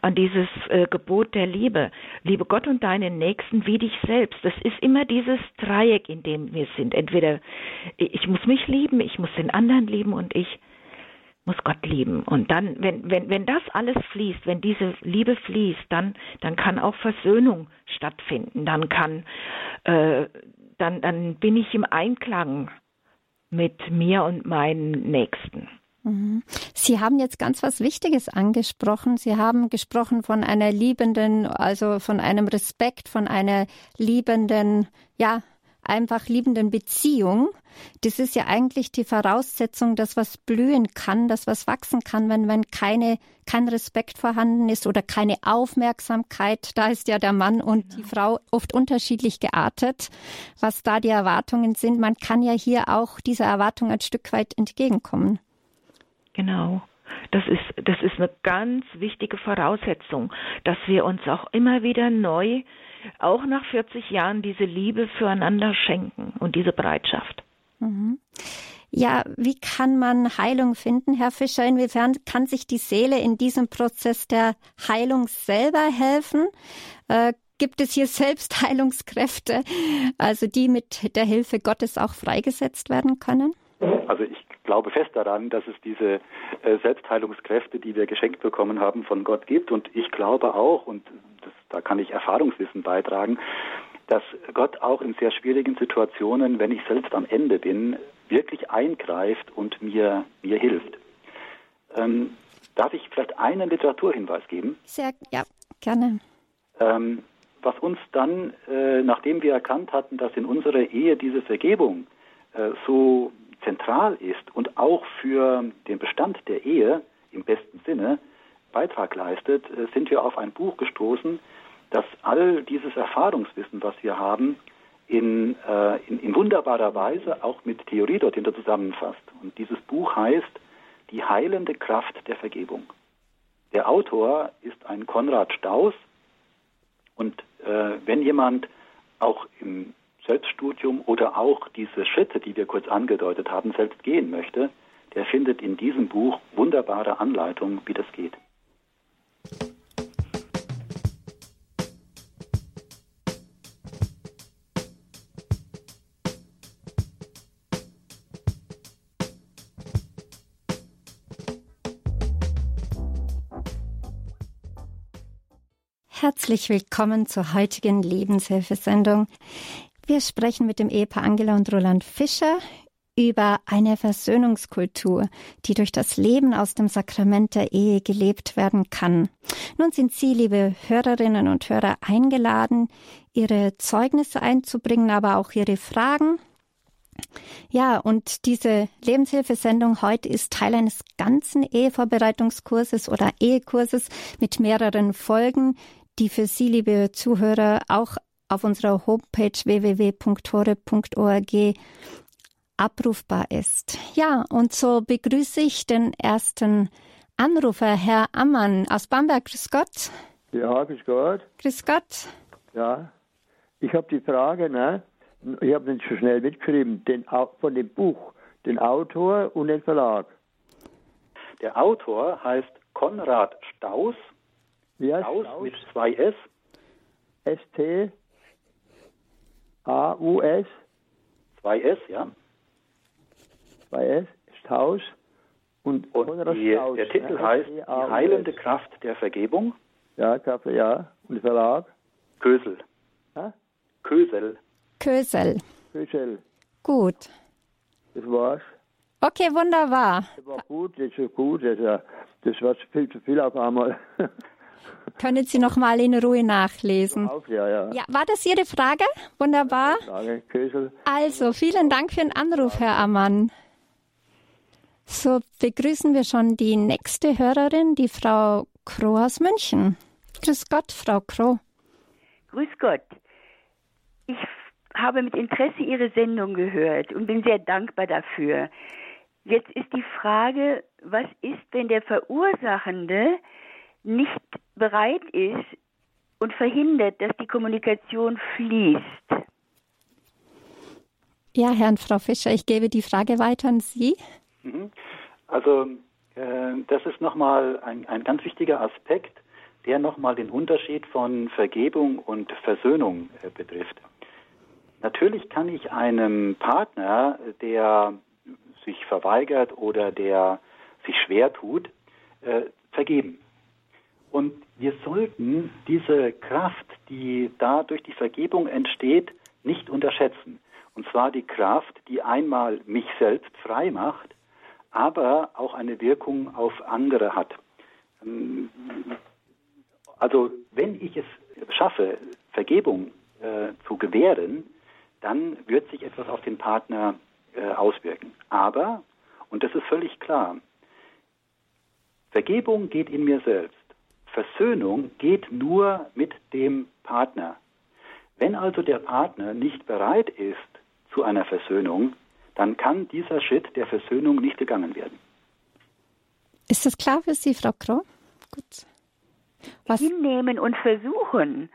an dieses äh, Gebot der Liebe. Liebe Gott und deinen Nächsten wie dich selbst. Das ist immer dieses Dreieck, in dem wir sind. Entweder ich muss mich lieben, ich muss den anderen lieben und ich muss Gott lieben. Und dann, wenn, wenn, wenn das alles fließt, wenn diese Liebe fließt, dann, dann kann auch Versöhnung stattfinden. Dann kann, äh, dann, dann bin ich im Einklang mit mir und meinen Nächsten. Mhm. Sie haben jetzt ganz was Wichtiges angesprochen. Sie haben gesprochen von einer liebenden, also von einem Respekt, von einer liebenden, ja, einfach liebenden Beziehung, das ist ja eigentlich die Voraussetzung, dass was blühen kann, dass was wachsen kann, wenn, wenn keine, kein Respekt vorhanden ist oder keine Aufmerksamkeit. Da ist ja der Mann und genau. die Frau oft unterschiedlich geartet, was da die Erwartungen sind. Man kann ja hier auch dieser Erwartung ein Stück weit entgegenkommen. Genau. Das ist, das ist eine ganz wichtige Voraussetzung, dass wir uns auch immer wieder neu, auch nach 40 Jahren, diese Liebe füreinander schenken und diese Bereitschaft. Mhm. Ja, wie kann man Heilung finden, Herr Fischer? Inwiefern kann sich die Seele in diesem Prozess der Heilung selber helfen? Äh, gibt es hier Selbstheilungskräfte, also die mit der Hilfe Gottes auch freigesetzt werden können? Also ich glaube fest daran, dass es diese äh, Selbstheilungskräfte, die wir geschenkt bekommen haben, von Gott gibt. Und ich glaube auch, und das, da kann ich Erfahrungswissen beitragen, dass Gott auch in sehr schwierigen Situationen, wenn ich selbst am Ende bin, wirklich eingreift und mir, mir hilft. Ähm, darf ich vielleicht einen Literaturhinweis geben? Sehr, ja, gerne. Ähm, was uns dann, äh, nachdem wir erkannt hatten, dass in unserer Ehe diese Vergebung äh, so zentral ist und auch für den Bestand der Ehe im besten Sinne Beitrag leistet, äh, sind wir auf ein Buch gestoßen, dass all dieses Erfahrungswissen, was wir haben, in, äh, in, in, wunderbarer Weise auch mit Theorie dorthin zusammenfasst. Und dieses Buch heißt Die heilende Kraft der Vergebung. Der Autor ist ein Konrad Staus und äh, wenn jemand auch im Selbststudium oder auch diese Schritte, die wir kurz angedeutet haben, selbst gehen möchte, der findet in diesem Buch wunderbare Anleitungen, wie das geht. Herzlich willkommen zur heutigen Lebenshilfesendung. Wir sprechen mit dem Ehepaar Angela und Roland Fischer über eine Versöhnungskultur, die durch das Leben aus dem Sakrament der Ehe gelebt werden kann. Nun sind Sie, liebe Hörerinnen und Hörer, eingeladen, Ihre Zeugnisse einzubringen, aber auch Ihre Fragen. Ja, und diese Lebenshilfesendung heute ist Teil eines ganzen Ehevorbereitungskurses oder Ehekurses mit mehreren Folgen, die für Sie, liebe Zuhörer, auch auf unserer Homepage www.tore.org abrufbar ist. Ja, und so begrüße ich den ersten Anrufer, Herr Ammann aus Bamberg. Grüß Gott. Ja, grüß Gott. Grüß Gott. Ja, ich habe die Frage, ne? ich habe nicht so schnell mitgeschrieben, den, von dem Buch, den Autor und den Verlag. Der Autor heißt Konrad Staus wie heißt Staus, Staus? mit zwei S. S-T A-U-S. Zwei S, ja. Zwei S, Staus. Und, und die, Staus, der Titel ne? heißt Die heilende Kraft der Vergebung. Ja, Kraft, ja. Und Verlag? Kösel. Ha? Kösel. Kösel. Kösel. Gut. Das war's. Okay, wunderbar. Das war gut, das ist gut. Das, das war viel zu viel auf einmal. Können Sie noch mal in Ruhe nachlesen. Ja, ja. ja, war das Ihre Frage? Wunderbar. Frage, Kösel. Also, vielen Dank für den Anruf, Herr Ammann. So begrüßen wir schon die nächste Hörerin, die Frau Kroh aus München. Grüß Gott, Frau Kroh. Grüß Gott. Ich habe mit Interesse Ihre Sendung gehört und bin sehr dankbar dafür. Jetzt ist die Frage, was ist, wenn der Verursachende nicht bereit ist und verhindert, dass die Kommunikation fließt. Ja, Herrn Frau Fischer, ich gebe die Frage weiter an Sie. Mhm. Also äh, das ist nochmal ein, ein ganz wichtiger Aspekt, der nochmal den Unterschied von Vergebung und Versöhnung äh, betrifft. Natürlich kann ich einem Partner, der sich verweigert oder der sich schwer tut, äh, vergeben. Und wir sollten diese Kraft, die da durch die Vergebung entsteht, nicht unterschätzen. Und zwar die Kraft, die einmal mich selbst frei macht, aber auch eine Wirkung auf andere hat. Also wenn ich es schaffe, Vergebung äh, zu gewähren, dann wird sich etwas auf den Partner äh, auswirken. Aber, und das ist völlig klar, Vergebung geht in mir selbst. Versöhnung geht nur mit dem Partner. Wenn also der Partner nicht bereit ist zu einer Versöhnung, dann kann dieser Schritt der Versöhnung nicht gegangen werden. Ist das klar für Sie, Frau Kroh? Gut. Was? Hinnehmen und versuchen.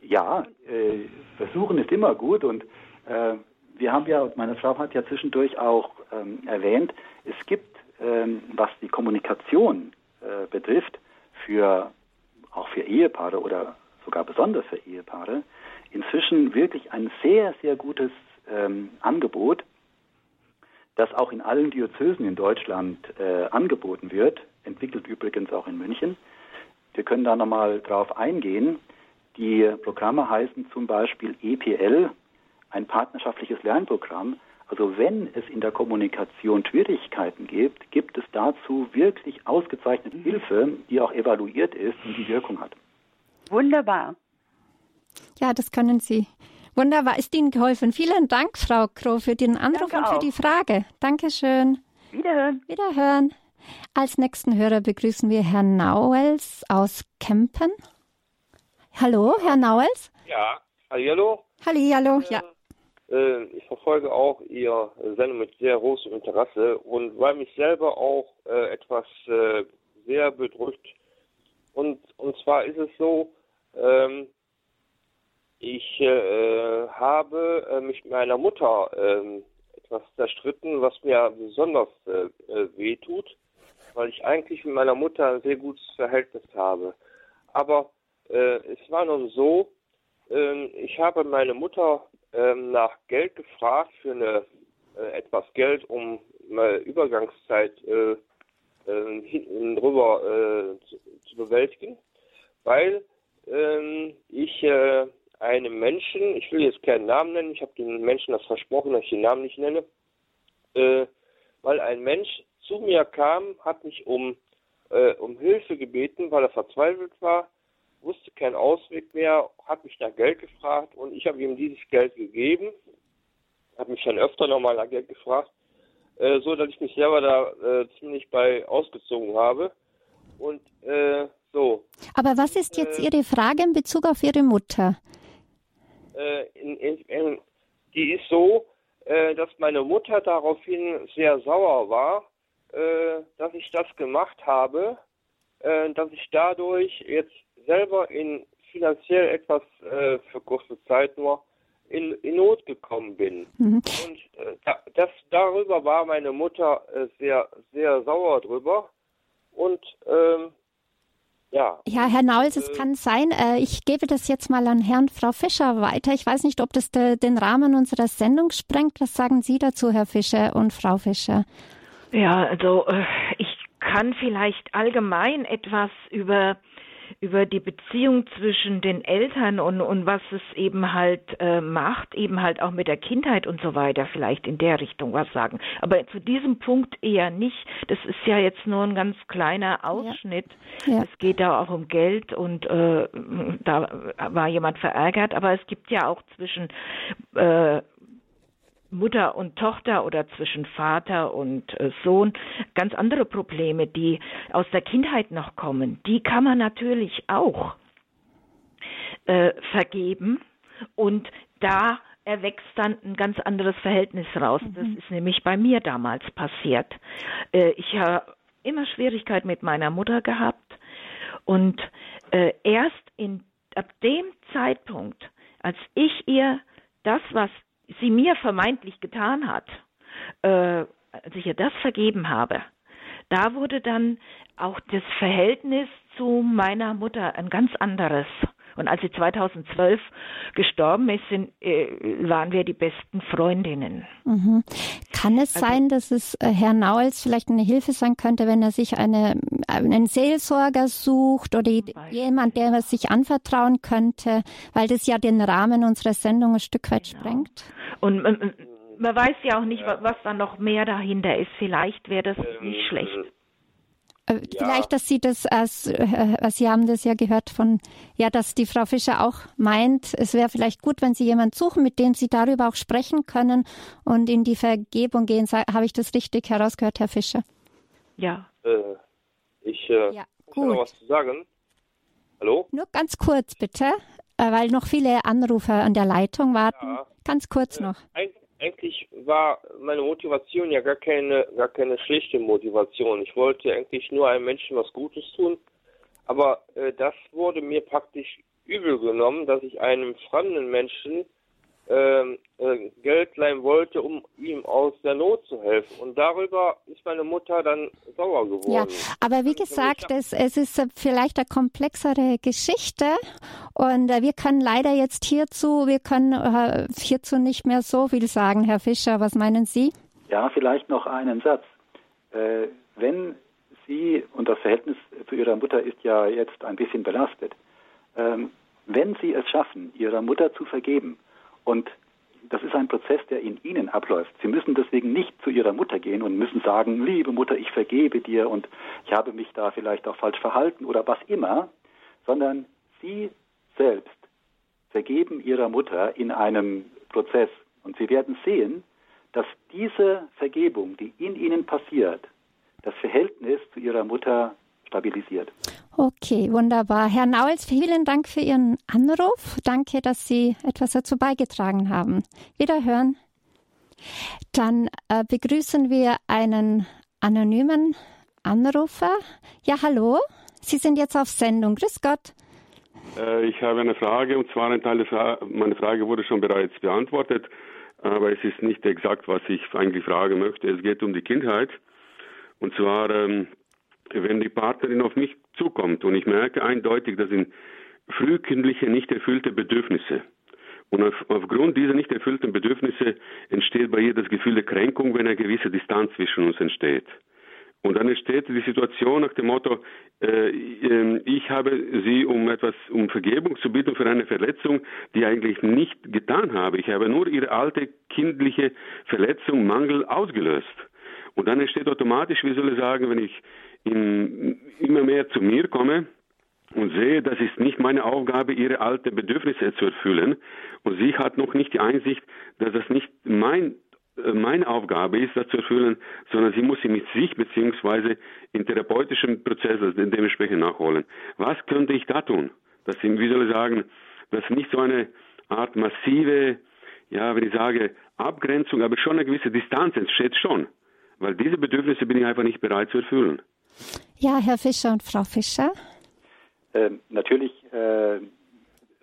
Ja, äh, versuchen ist immer gut und äh, wir haben ja, meine Frau hat ja zwischendurch auch ähm, erwähnt, es gibt, ähm, was die Kommunikation äh, betrifft, für auch für Ehepaare oder sogar besonders für Ehepaare, inzwischen wirklich ein sehr, sehr gutes ähm, Angebot, das auch in allen Diözesen in Deutschland äh, angeboten wird, entwickelt übrigens auch in München. Wir können da nochmal drauf eingehen. Die Programme heißen zum Beispiel EPL, ein partnerschaftliches Lernprogramm. Also wenn es in der Kommunikation Schwierigkeiten gibt, gibt es dazu wirklich ausgezeichnete mhm. Hilfe, die auch evaluiert ist und die Wirkung hat. Wunderbar. Ja, das können Sie. Wunderbar, ist Ihnen geholfen. Vielen Dank, Frau Kroh, für den Anruf Danke und für auch. die Frage. Dankeschön. Wiederhören. Wiederhören. Als nächsten Hörer begrüßen wir Herrn Nauels aus Kempen. Hallo, Herr Nauels? Ja, hallo. Hallo, ja. Äh, ich verfolge auch Ihr Sendung mit sehr großem Interesse und weil mich selber auch äh, etwas äh, sehr bedrückt. Und, und zwar ist es so, ähm, ich äh, habe äh, mich mit meiner Mutter äh, etwas zerstritten, was mir besonders äh, äh, wehtut, weil ich eigentlich mit meiner Mutter ein sehr gutes Verhältnis habe. Aber äh, es war nun so, äh, ich habe meine Mutter äh, nach Geld gefragt für eine äh, etwas Geld, um eine Übergangszeit äh, äh, hinten drüber äh, zu, zu, bewältigen, weil ähm, ich äh, einem Menschen, ich will jetzt keinen Namen nennen, ich habe den Menschen das versprochen, dass ich den Namen nicht nenne, äh, weil ein Mensch zu mir kam, hat mich um, um Hilfe gebeten, weil er verzweifelt war wusste keinen Ausweg mehr, hat mich nach Geld gefragt und ich habe ihm dieses Geld gegeben, hat mich dann öfter nochmal nach Geld gefragt, äh, so dass ich mich selber da äh, ziemlich bei ausgezogen habe. Und äh, so. Aber was ist jetzt äh, Ihre Frage in Bezug auf Ihre Mutter? Äh, in, in, in, die ist so, äh, dass meine Mutter daraufhin sehr sauer war, dass ich das gemacht habe, dass ich dadurch jetzt selber in finanziell etwas äh, für kurze Zeit nur in, in Not gekommen bin. Mhm. Und äh, da, das, darüber war meine Mutter äh, sehr, sehr sauer drüber. Und ähm, ja. Ja, Herr Nauls, es äh, kann sein, äh, ich gebe das jetzt mal an Herrn Frau Fischer weiter. Ich weiß nicht, ob das de, den Rahmen unserer Sendung sprengt. Was sagen Sie dazu, Herr Fischer und Frau Fischer? Ja, also äh, ich kann vielleicht allgemein etwas über über die Beziehung zwischen den Eltern und, und was es eben halt äh, macht, eben halt auch mit der Kindheit und so weiter, vielleicht in der Richtung was sagen. Aber zu diesem Punkt eher nicht. Das ist ja jetzt nur ein ganz kleiner Ausschnitt. Ja. Ja. Es geht da auch um Geld und äh, da war jemand verärgert, aber es gibt ja auch zwischen äh, Mutter und Tochter oder zwischen Vater und äh, Sohn ganz andere Probleme, die aus der Kindheit noch kommen, die kann man natürlich auch äh, vergeben und da erwächst dann ein ganz anderes Verhältnis raus. Mhm. Das ist nämlich bei mir damals passiert. Äh, ich habe immer Schwierigkeit mit meiner Mutter gehabt und äh, erst in, ab dem Zeitpunkt, als ich ihr das, was sie mir vermeintlich getan hat, äh, als ich ihr das vergeben habe, da wurde dann auch das Verhältnis zu meiner Mutter ein ganz anderes. Und als sie 2012 gestorben ist, sind, äh, waren wir die besten Freundinnen. Mhm. Kann es also, sein, dass es äh, Herr Nauels vielleicht eine Hilfe sein könnte, wenn er sich eine, einen Seelsorger sucht oder jemand, der er sich anvertrauen könnte, weil das ja den Rahmen unserer Sendung ein Stück weit genau. sprengt? Und man, man weiß ja auch nicht, was da noch mehr dahinter ist. Vielleicht wäre das nicht schlecht. Äh, ja. Vielleicht, dass Sie das, als, äh, Sie haben das ja gehört von, ja, dass die Frau Fischer auch meint, es wäre vielleicht gut, wenn Sie jemanden suchen, mit dem Sie darüber auch sprechen können und in die Vergebung gehen. Habe ich das richtig herausgehört, Herr Fischer? Ja. Äh, ich äh, ja, muss noch was zu sagen. Hallo? Nur ganz kurz, bitte, äh, weil noch viele Anrufer an der Leitung warten. Ja. Ganz kurz äh, noch. Ein, eigentlich war meine Motivation ja gar keine, gar keine schlechte Motivation. Ich wollte eigentlich nur einem Menschen was Gutes tun. Aber äh, das wurde mir praktisch übel genommen, dass ich einem fremden Menschen ähm, äh, Geld leihen wollte, um ihm aus der Not zu helfen. Und darüber ist meine Mutter dann sauer geworden. Ja, aber wie gesagt, es, es ist vielleicht eine komplexere Geschichte und äh, wir können leider jetzt hierzu, wir können äh, hierzu nicht mehr so viel sagen. Herr Fischer, was meinen Sie? Ja, vielleicht noch einen Satz. Äh, wenn Sie, und das Verhältnis zu Ihrer Mutter ist ja jetzt ein bisschen belastet, ähm, wenn Sie es schaffen, Ihrer Mutter zu vergeben, und das ist ein Prozess, der in Ihnen abläuft. Sie müssen deswegen nicht zu Ihrer Mutter gehen und müssen sagen, liebe Mutter, ich vergebe dir und ich habe mich da vielleicht auch falsch verhalten oder was immer, sondern Sie selbst vergeben Ihrer Mutter in einem Prozess. Und Sie werden sehen, dass diese Vergebung, die in Ihnen passiert, das Verhältnis zu Ihrer Mutter stabilisiert. Okay, wunderbar. Herr Nauels, vielen Dank für Ihren Anruf. Danke, dass Sie etwas dazu beigetragen haben. Wiederhören. Dann äh, begrüßen wir einen anonymen Anrufer. Ja, hallo. Sie sind jetzt auf Sendung. Grüß Gott. Äh, ich habe eine Frage und zwar ein Teil der Fra meine Frage wurde schon bereits beantwortet, aber es ist nicht exakt, was ich eigentlich fragen möchte. Es geht um die Kindheit. Und zwar ähm, wenn die Partnerin auf mich zukommt und ich merke eindeutig, das sind frühkindliche, nicht erfüllte Bedürfnisse. Und auf, aufgrund dieser nicht erfüllten Bedürfnisse entsteht bei ihr das Gefühl der Kränkung, wenn eine gewisse Distanz zwischen uns entsteht. Und dann entsteht die Situation nach dem Motto, äh, ähm, ich habe sie um etwas, um Vergebung zu bitten für eine Verletzung, die ich eigentlich nicht getan habe. Ich habe nur ihre alte kindliche Verletzung, Mangel ausgelöst. Und dann entsteht automatisch, wie soll ich sagen, wenn ich in, immer mehr zu mir komme und sehe, das ist nicht meine Aufgabe, ihre alten Bedürfnisse zu erfüllen. Und sie hat noch nicht die Einsicht, dass das nicht mein äh, meine Aufgabe ist, das zu erfüllen, sondern sie muss sie mit sich beziehungsweise in therapeutischem Prozess dementsprechend nachholen. Was könnte ich da tun? Dass sie, wie soll ich sagen, dass nicht so eine Art massive, ja, wenn ich sage, Abgrenzung, aber schon eine gewisse Distanz entsteht schon. Weil diese Bedürfnisse bin ich einfach nicht bereit zu erfüllen. Ja, Herr Fischer und Frau Fischer. Ähm, natürlich, äh,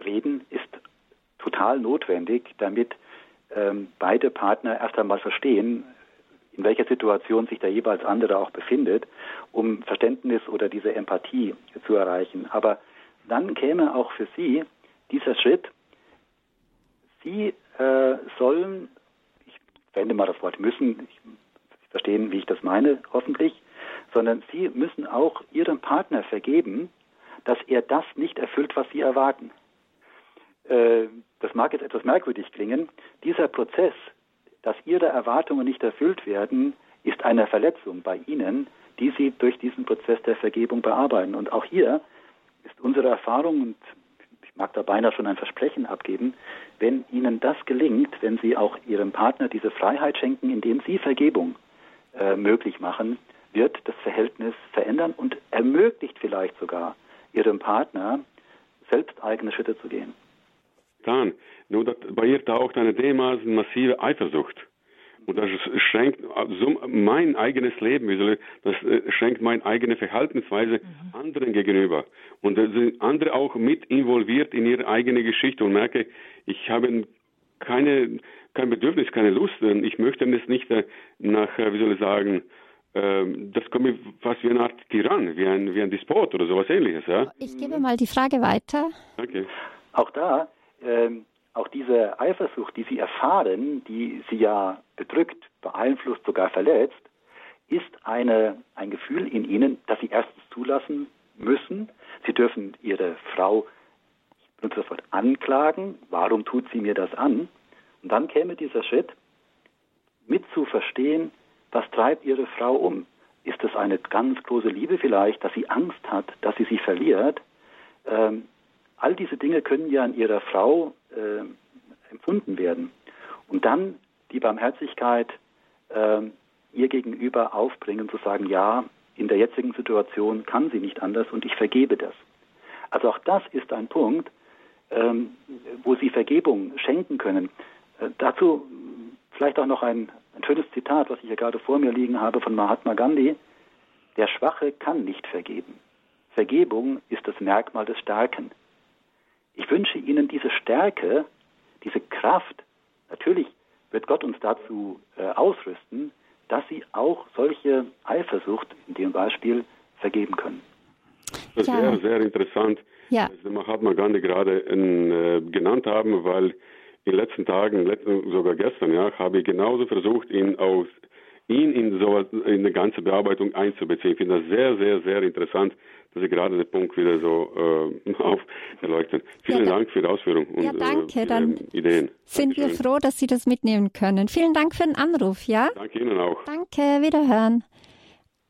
reden ist total notwendig, damit ähm, beide Partner erst einmal verstehen, in welcher Situation sich der jeweils andere auch befindet, um Verständnis oder diese Empathie zu erreichen. Aber dann käme auch für Sie dieser Schritt, Sie äh, sollen, ich verwende mal das Wort müssen, ich verstehen, wie ich das meine, hoffentlich, sondern sie müssen auch ihrem Partner vergeben, dass er das nicht erfüllt, was sie erwarten. Äh, das mag jetzt etwas merkwürdig klingen. Dieser Prozess, dass ihre Erwartungen nicht erfüllt werden, ist eine Verletzung bei ihnen, die sie durch diesen Prozess der Vergebung bearbeiten. Und auch hier ist unsere Erfahrung, und ich mag da beinahe schon ein Versprechen abgeben, wenn ihnen das gelingt, wenn sie auch ihrem Partner diese Freiheit schenken, indem sie Vergebung äh, möglich machen, wird das Verhältnis verändern und ermöglicht vielleicht sogar ihrem Partner, selbst eigene Schritte zu gehen. Dann, nur bei ihr taucht eine dermaßen massive Eifersucht. Und das schränkt also mein eigenes Leben, das äh, schränkt meine eigene Verhaltensweise mhm. anderen gegenüber. Und da sind andere auch mit involviert in ihre eigene Geschichte und merke, ich habe keine, kein Bedürfnis, keine Lust. Ich möchte das nicht äh, nach, äh, wie soll ich sagen, das kommt mir fast wie eine Art Tyrann, wie ein, wie ein Despot oder sowas ähnliches. Ja? Ich gebe mal die Frage weiter. Okay. Auch da, ähm, auch diese Eifersucht, die Sie erfahren, die Sie ja bedrückt, beeinflusst, sogar verletzt, ist eine, ein Gefühl in Ihnen, das Sie erstens zulassen müssen. Sie dürfen Ihre Frau, ich benutze das Wort, anklagen. Warum tut sie mir das an? Und dann käme dieser Schritt, mit zu verstehen, was treibt Ihre Frau um? Ist es eine ganz große Liebe vielleicht, dass sie Angst hat, dass sie sie verliert? Ähm, all diese Dinge können ja in ihrer Frau äh, empfunden werden. Und dann die Barmherzigkeit äh, ihr gegenüber aufbringen, zu sagen, ja, in der jetzigen Situation kann sie nicht anders und ich vergebe das. Also auch das ist ein Punkt, ähm, wo sie Vergebung schenken können. Äh, dazu vielleicht auch noch ein, ein schönes Zitat, was ich hier gerade vor mir liegen habe von Mahatma Gandhi. Der Schwache kann nicht vergeben. Vergebung ist das Merkmal des Starken. Ich wünsche Ihnen diese Stärke, diese Kraft. Natürlich wird Gott uns dazu äh, ausrüsten, dass sie auch solche Eifersucht in dem Beispiel vergeben können. Das ja. wäre sehr interessant, ja. was Mahatma Gandhi gerade äh, genannt haben, weil in den letzten Tagen, sogar gestern, ja, habe ich genauso versucht, ihn aus ihn in so in eine ganze Bearbeitung einzubeziehen. Ich finde das sehr, sehr, sehr interessant, dass Sie gerade den Punkt wieder so äh, auf erleuchten. Vielen ja, Dank für die Ausführung und ja, danke. Äh, Dann Ideen. Sind Dankeschön. wir froh, dass Sie das mitnehmen können. Vielen Dank für den Anruf, ja? Danke Ihnen auch. Danke, wiederhören.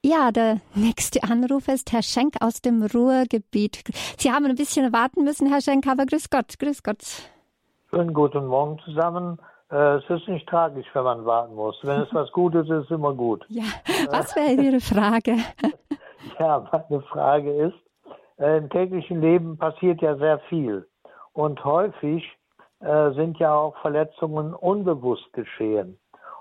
Ja, der nächste Anruf ist Herr Schenk aus dem Ruhrgebiet. Sie haben ein bisschen warten müssen, Herr Schenk, aber grüß Gott, grüß Gott. Schönen guten Morgen zusammen. Äh, es ist nicht tragisch, wenn man warten muss. Wenn es was Gutes ist, ist immer gut. Ja, was wäre Ihre Frage? ja, meine Frage ist, äh, im täglichen Leben passiert ja sehr viel. Und häufig äh, sind ja auch Verletzungen unbewusst geschehen.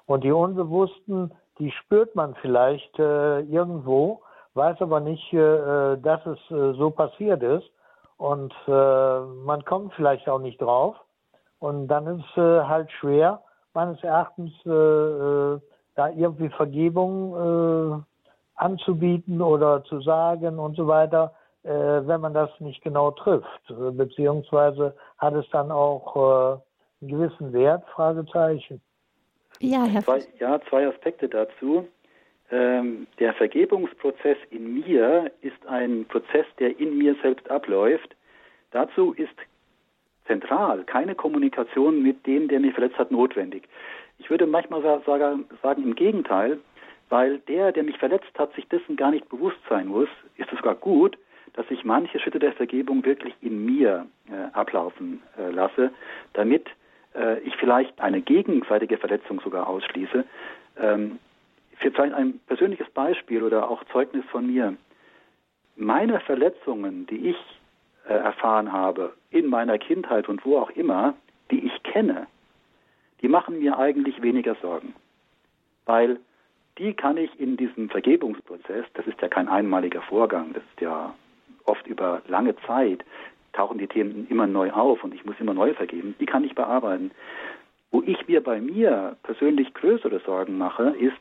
Und die Unbewussten, die spürt man vielleicht äh, irgendwo, weiß aber nicht, äh, dass es äh, so passiert ist. Und man kommt vielleicht auch nicht drauf. Und dann ist es äh, halt schwer, meines Erachtens, äh, äh, da irgendwie Vergebung äh, anzubieten oder zu sagen und so weiter, äh, wenn man das nicht genau trifft. Äh, beziehungsweise hat es dann auch einen gewissen Wert? Fragezeichen. Ja, Herr zwei, ja, zwei Aspekte dazu. Ähm, der Vergebungsprozess in mir ist ein Prozess, der in mir selbst abläuft. Dazu ist zentral keine Kommunikation mit dem, der mich verletzt hat, notwendig. Ich würde manchmal sagen, im Gegenteil, weil der, der mich verletzt hat, sich dessen gar nicht bewusst sein muss, ist es sogar gut, dass ich manche Schritte der Vergebung wirklich in mir äh, ablaufen äh, lasse, damit äh, ich vielleicht eine gegenseitige Verletzung sogar ausschließe. Ähm, für vielleicht ein persönliches Beispiel oder auch Zeugnis von mir. Meine Verletzungen, die ich äh, erfahren habe, in meiner Kindheit und wo auch immer, die ich kenne, die machen mir eigentlich weniger Sorgen. Weil die kann ich in diesem Vergebungsprozess, das ist ja kein einmaliger Vorgang, das ist ja oft über lange Zeit, tauchen die Themen immer neu auf und ich muss immer neu vergeben, die kann ich bearbeiten. Wo ich mir bei mir persönlich größere Sorgen mache, ist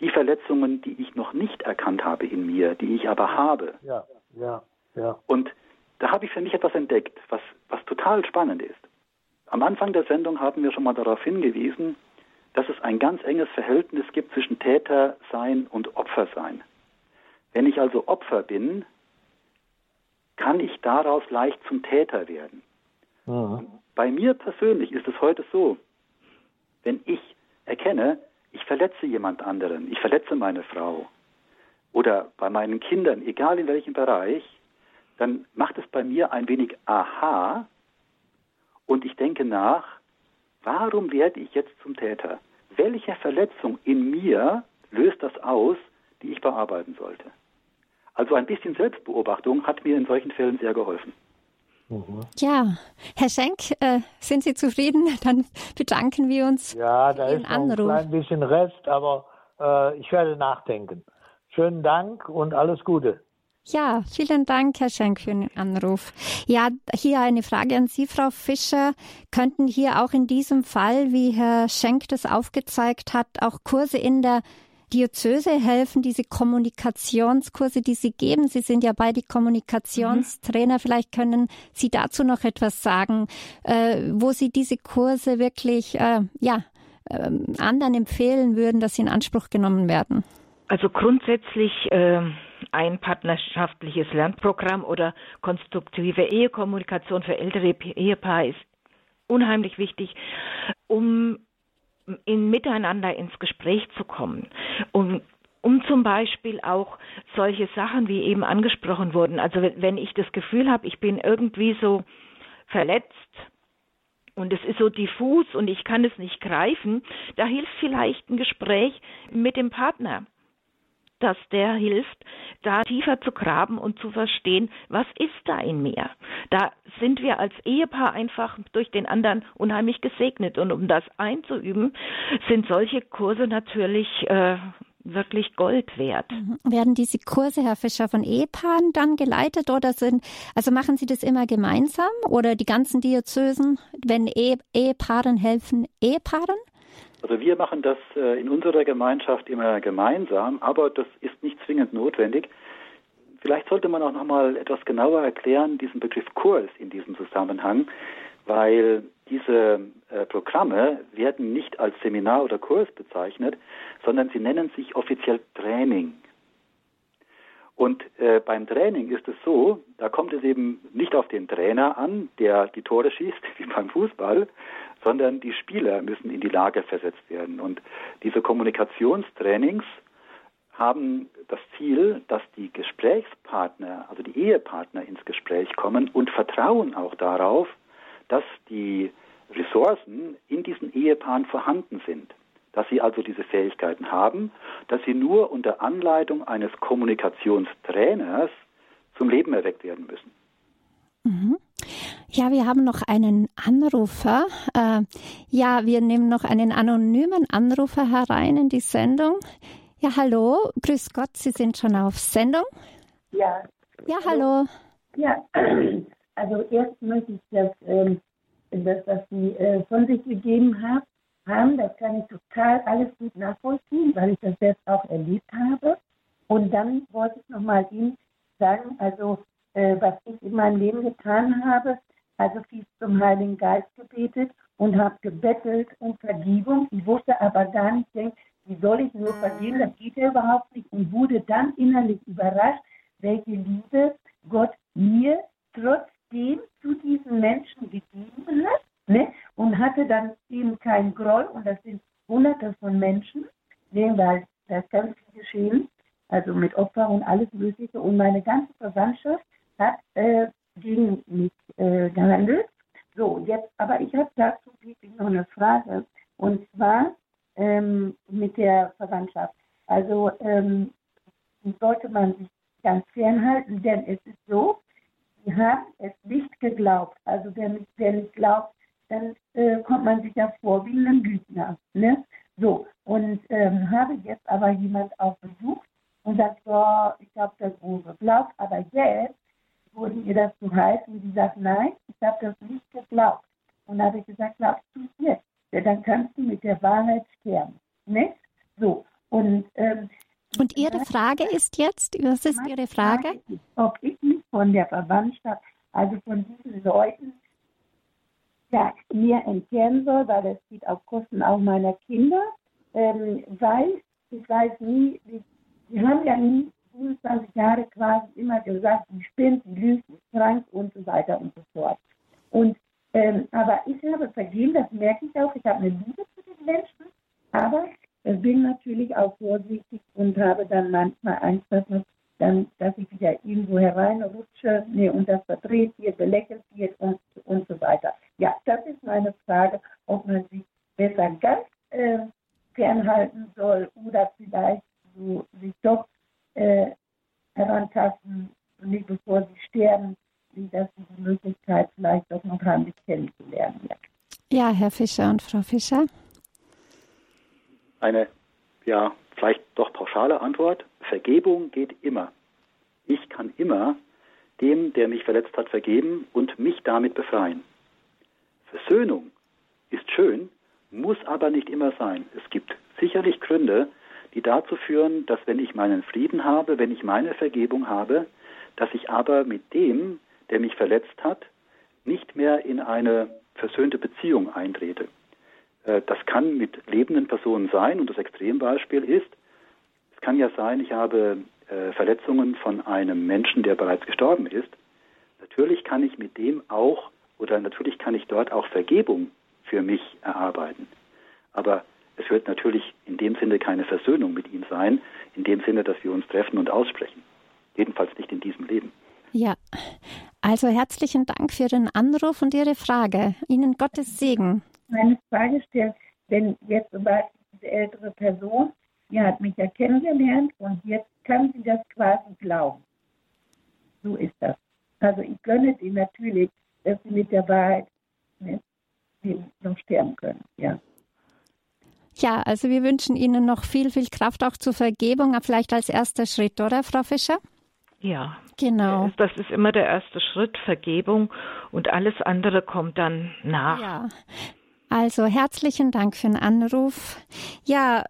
die Verletzungen, die ich noch nicht erkannt habe in mir, die ich aber habe. Ja, ja, ja. Und da habe ich für mich etwas entdeckt, was, was total spannend ist. Am Anfang der Sendung haben wir schon mal darauf hingewiesen, dass es ein ganz enges Verhältnis gibt zwischen Tätersein und Opfersein. Wenn ich also Opfer bin, kann ich daraus leicht zum Täter werden. Mhm. Bei mir persönlich ist es heute so, wenn ich erkenne, ich verletze jemand anderen, ich verletze meine Frau oder bei meinen Kindern, egal in welchem Bereich, dann macht es bei mir ein wenig Aha und ich denke nach, warum werde ich jetzt zum Täter? Welche Verletzung in mir löst das aus, die ich bearbeiten sollte? Also ein bisschen Selbstbeobachtung hat mir in solchen Fällen sehr geholfen. Ja, Herr Schenk, äh, sind Sie zufrieden? Dann bedanken wir uns. Ja, da ist noch ein klein bisschen Rest, aber äh, ich werde nachdenken. Schönen Dank und alles Gute. Ja, vielen Dank, Herr Schenk, für den Anruf. Ja, hier eine Frage an Sie, Frau Fischer. Könnten hier auch in diesem Fall, wie Herr Schenk das aufgezeigt hat, auch Kurse in der Diözese helfen, diese Kommunikationskurse, die Sie geben? Sie sind ja beide Kommunikationstrainer. Mhm. Vielleicht können Sie dazu noch etwas sagen, äh, wo Sie diese Kurse wirklich, äh, ja, äh, anderen empfehlen würden, dass sie in Anspruch genommen werden. Also grundsätzlich äh, ein partnerschaftliches Lernprogramm oder konstruktive Ehekommunikation für ältere Ehepaare ist unheimlich wichtig, um in Miteinander ins Gespräch zu kommen, um um zum Beispiel auch solche Sachen wie eben angesprochen wurden. Also wenn ich das Gefühl habe, ich bin irgendwie so verletzt und es ist so diffus und ich kann es nicht greifen, da hilft vielleicht ein Gespräch mit dem Partner dass der hilft, da tiefer zu graben und zu verstehen, was ist da in mir. Da sind wir als Ehepaar einfach durch den anderen unheimlich gesegnet. Und um das einzuüben, sind solche Kurse natürlich äh, wirklich Gold wert. Mhm. Werden diese Kurse, Herr Fischer, von Ehepaaren dann geleitet oder sind, also machen Sie das immer gemeinsam oder die ganzen Diözesen, wenn Ehe, Ehepaaren helfen, Ehepaaren? Also wir machen das äh, in unserer Gemeinschaft immer gemeinsam, aber das ist nicht zwingend notwendig. Vielleicht sollte man auch noch mal etwas genauer erklären diesen Begriff Kurs in diesem Zusammenhang, weil diese äh, Programme werden nicht als Seminar oder Kurs bezeichnet, sondern sie nennen sich offiziell Training. Und äh, beim Training ist es so, da kommt es eben nicht auf den Trainer an, der die Tore schießt, wie beim Fußball, sondern die Spieler müssen in die Lage versetzt werden. Und diese Kommunikationstrainings haben das Ziel, dass die Gesprächspartner, also die Ehepartner ins Gespräch kommen und vertrauen auch darauf, dass die Ressourcen in diesen Ehepaaren vorhanden sind, dass sie also diese Fähigkeiten haben, dass sie nur unter Anleitung eines Kommunikationstrainers zum Leben erweckt werden müssen. Mhm. Ja, wir haben noch einen Anrufer. Äh, ja, wir nehmen noch einen anonymen Anrufer herein in die Sendung. Ja, hallo, grüß Gott, Sie sind schon auf Sendung. Ja. Ja, hallo. Ja, also erst möchte ich das, ähm, das was Sie äh, von sich gegeben haben, haben, das kann ich total alles gut nachvollziehen, weil ich das selbst auch erlebt habe. Und dann wollte ich nochmal Ihnen sagen, also äh, was ich in meinem Leben getan habe, also viel zum Heiligen Geist gebetet und habe gebettelt um Vergebung. Ich wusste aber gar nicht, denk, wie soll ich nur vergeben? Das geht ja überhaupt nicht. Und wurde dann innerlich überrascht, welche Liebe Gott mir trotzdem zu diesen Menschen gegeben hat. Ne? Und hatte dann eben keinen Groll. Und das sind hunderte von Menschen, ne? weil das ganz viel geschehen. Also mit Opfer und alles Mögliche. Und meine ganze Verwandtschaft hat äh, gegen mich äh, gehandelt. So, jetzt, aber ich habe dazu wirklich noch eine Frage. Und zwar ähm, mit der Verwandtschaft. Also ähm, sollte man sich ganz fernhalten, denn es ist so, sie haben es nicht geglaubt. Also wer wer nicht glaubt, dann äh, kommt man sich ja vor wie ein Lügner. Ne? So, und ähm, habe jetzt aber jemand auch besucht und sagt, so, ich habe das wohl geglaubt, aber jetzt wurde ihr das zu heiß und sie sagt, nein, ich habe das nicht geglaubt. Und dann habe ich gesagt, glaubst du es jetzt? Ja, dann kannst du mit der Wahrheit sterben. Ne? So. Und, ähm, und Ihre Frage ist jetzt, was ist Ihre Frage? Frage ist, ob ich mich von der Verwandtschaft, also von diesen Leuten, ja, mir entfernen soll, weil das geht auf Kosten auch meiner Kinder, ähm, weil ich weiß nie, wir haben ja nie 25 Jahre quasi immer gesagt, die spinnt, die lügt, die krank und so weiter und so fort. Und ähm, aber ich habe vergeben, das merke ich auch. Ich habe eine Liebe zu den Menschen, aber ich bin natürlich auch vorsichtig und habe dann manchmal Angst, dass, man dann, dass ich wieder irgendwo hereinrutsche nee, und das verdreht wird, belächelt wird und, und so weiter. Ja, das ist meine Frage, ob man sich besser ganz äh, fernhalten soll oder vielleicht so sich doch äh, herantasten, nicht bevor sie sterben, wie dass sie die Möglichkeit vielleicht doch noch haben, dich kennenzulernen. Ja. ja, Herr Fischer und Frau Fischer. Eine, ja, vielleicht doch pauschale Antwort. Vergebung geht immer. Ich kann immer dem, der mich verletzt hat, vergeben und mich damit befreien. Versöhnung ist schön, muss aber nicht immer sein. Es gibt sicherlich Gründe, die dazu führen, dass wenn ich meinen Frieden habe, wenn ich meine Vergebung habe, dass ich aber mit dem, der mich verletzt hat, nicht mehr in eine versöhnte Beziehung eintrete. Äh, das kann mit lebenden Personen sein und das Extrembeispiel ist, es kann ja sein, ich habe äh, Verletzungen von einem Menschen, der bereits gestorben ist. Natürlich kann ich mit dem auch oder natürlich kann ich dort auch Vergebung für mich erarbeiten. Aber Es wird natürlich in dem Sinne keine Versöhnung mit ihm sein, in dem Sinne, dass wir uns treffen und aussprechen. Jedenfalls nicht in diesem Leben. Ja, also herzlichen Dank für den Anruf und Ihre Frage. Ihnen Gottes Segen. Meine Frage stellt, wenn jetzt über die ältere Person, die hat mich ja kennengelernt und jetzt kann sie das quasi glauben. So ist das. Also ich gönne sie natürlich, dass sie mit der Wahrheit ne, noch sterben können. Ja. Ja, also wir wünschen Ihnen noch viel, viel Kraft auch zur Vergebung, vielleicht als erster Schritt, oder, Frau Fischer? Ja. Genau. Das ist immer der erste Schritt, Vergebung und alles andere kommt dann nach. Ja. Also herzlichen Dank für den Anruf. Ja,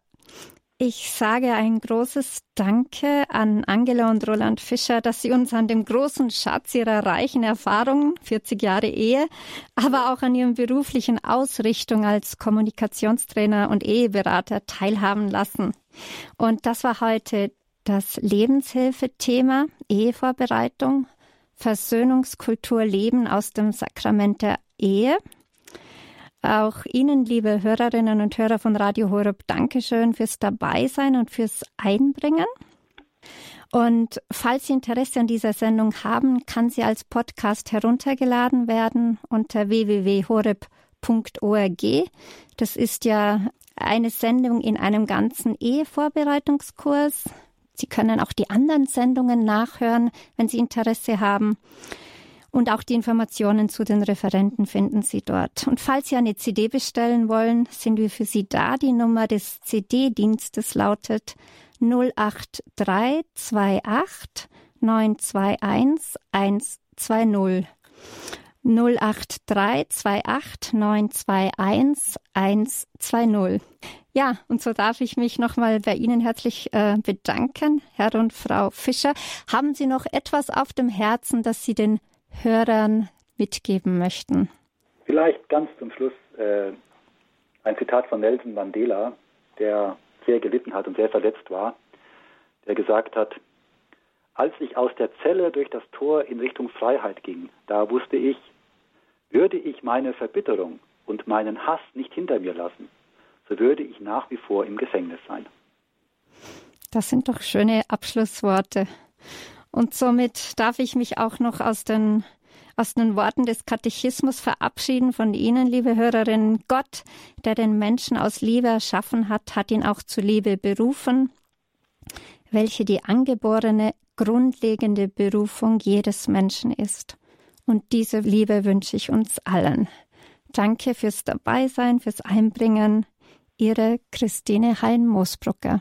ich sage ein großes Danke an Angela und Roland Fischer, dass sie uns an dem großen Schatz ihrer reichen Erfahrungen, 40 Jahre Ehe, aber auch an ihrem beruflichen Ausrichtung als Kommunikationstrainer und Eheberater teilhaben lassen. Und das war heute das Lebenshilfethema Ehevorbereitung, Versöhnungskultur Leben aus dem Sakrament der Ehe. Auch Ihnen, liebe Hörerinnen und Hörer von Radio Horeb, Dankeschön fürs Dabeisein und fürs Einbringen. Und falls Sie Interesse an dieser Sendung haben, kann sie als Podcast heruntergeladen werden unter www.horeb.org. Das ist ja eine Sendung in einem ganzen Ehevorbereitungskurs. Sie können auch die anderen Sendungen nachhören, wenn Sie Interesse haben. Und auch die Informationen zu den Referenten finden Sie dort. Und falls Sie eine CD bestellen wollen, sind wir für Sie da. Die Nummer des CD-Dienstes lautet 08328 921 120. 08328 921 120. Ja, und so darf ich mich nochmal bei Ihnen herzlich äh, bedanken, Herr und Frau Fischer. Haben Sie noch etwas auf dem Herzen, das Sie den Hörern mitgeben möchten? Vielleicht ganz zum Schluss äh, ein Zitat von Nelson Mandela, der sehr gelitten hat und sehr verletzt war, der gesagt hat, als ich aus der Zelle durch das Tor in Richtung Freiheit ging, da wusste ich, würde ich meine Verbitterung und meinen Hass nicht hinter mir lassen, so würde ich nach wie vor im Gefängnis sein. Das sind doch schöne Abschlussworte. Und somit darf ich mich auch noch aus den, aus den Worten des Katechismus verabschieden von Ihnen, liebe Hörerinnen. Gott, der den Menschen aus Liebe erschaffen hat, hat ihn auch zu Liebe berufen, welche die angeborene, grundlegende Berufung jedes Menschen ist. Und diese Liebe wünsche ich uns allen. Danke fürs Dabeisein, fürs Einbringen. Ihre Christine Hein-Moosbrucker.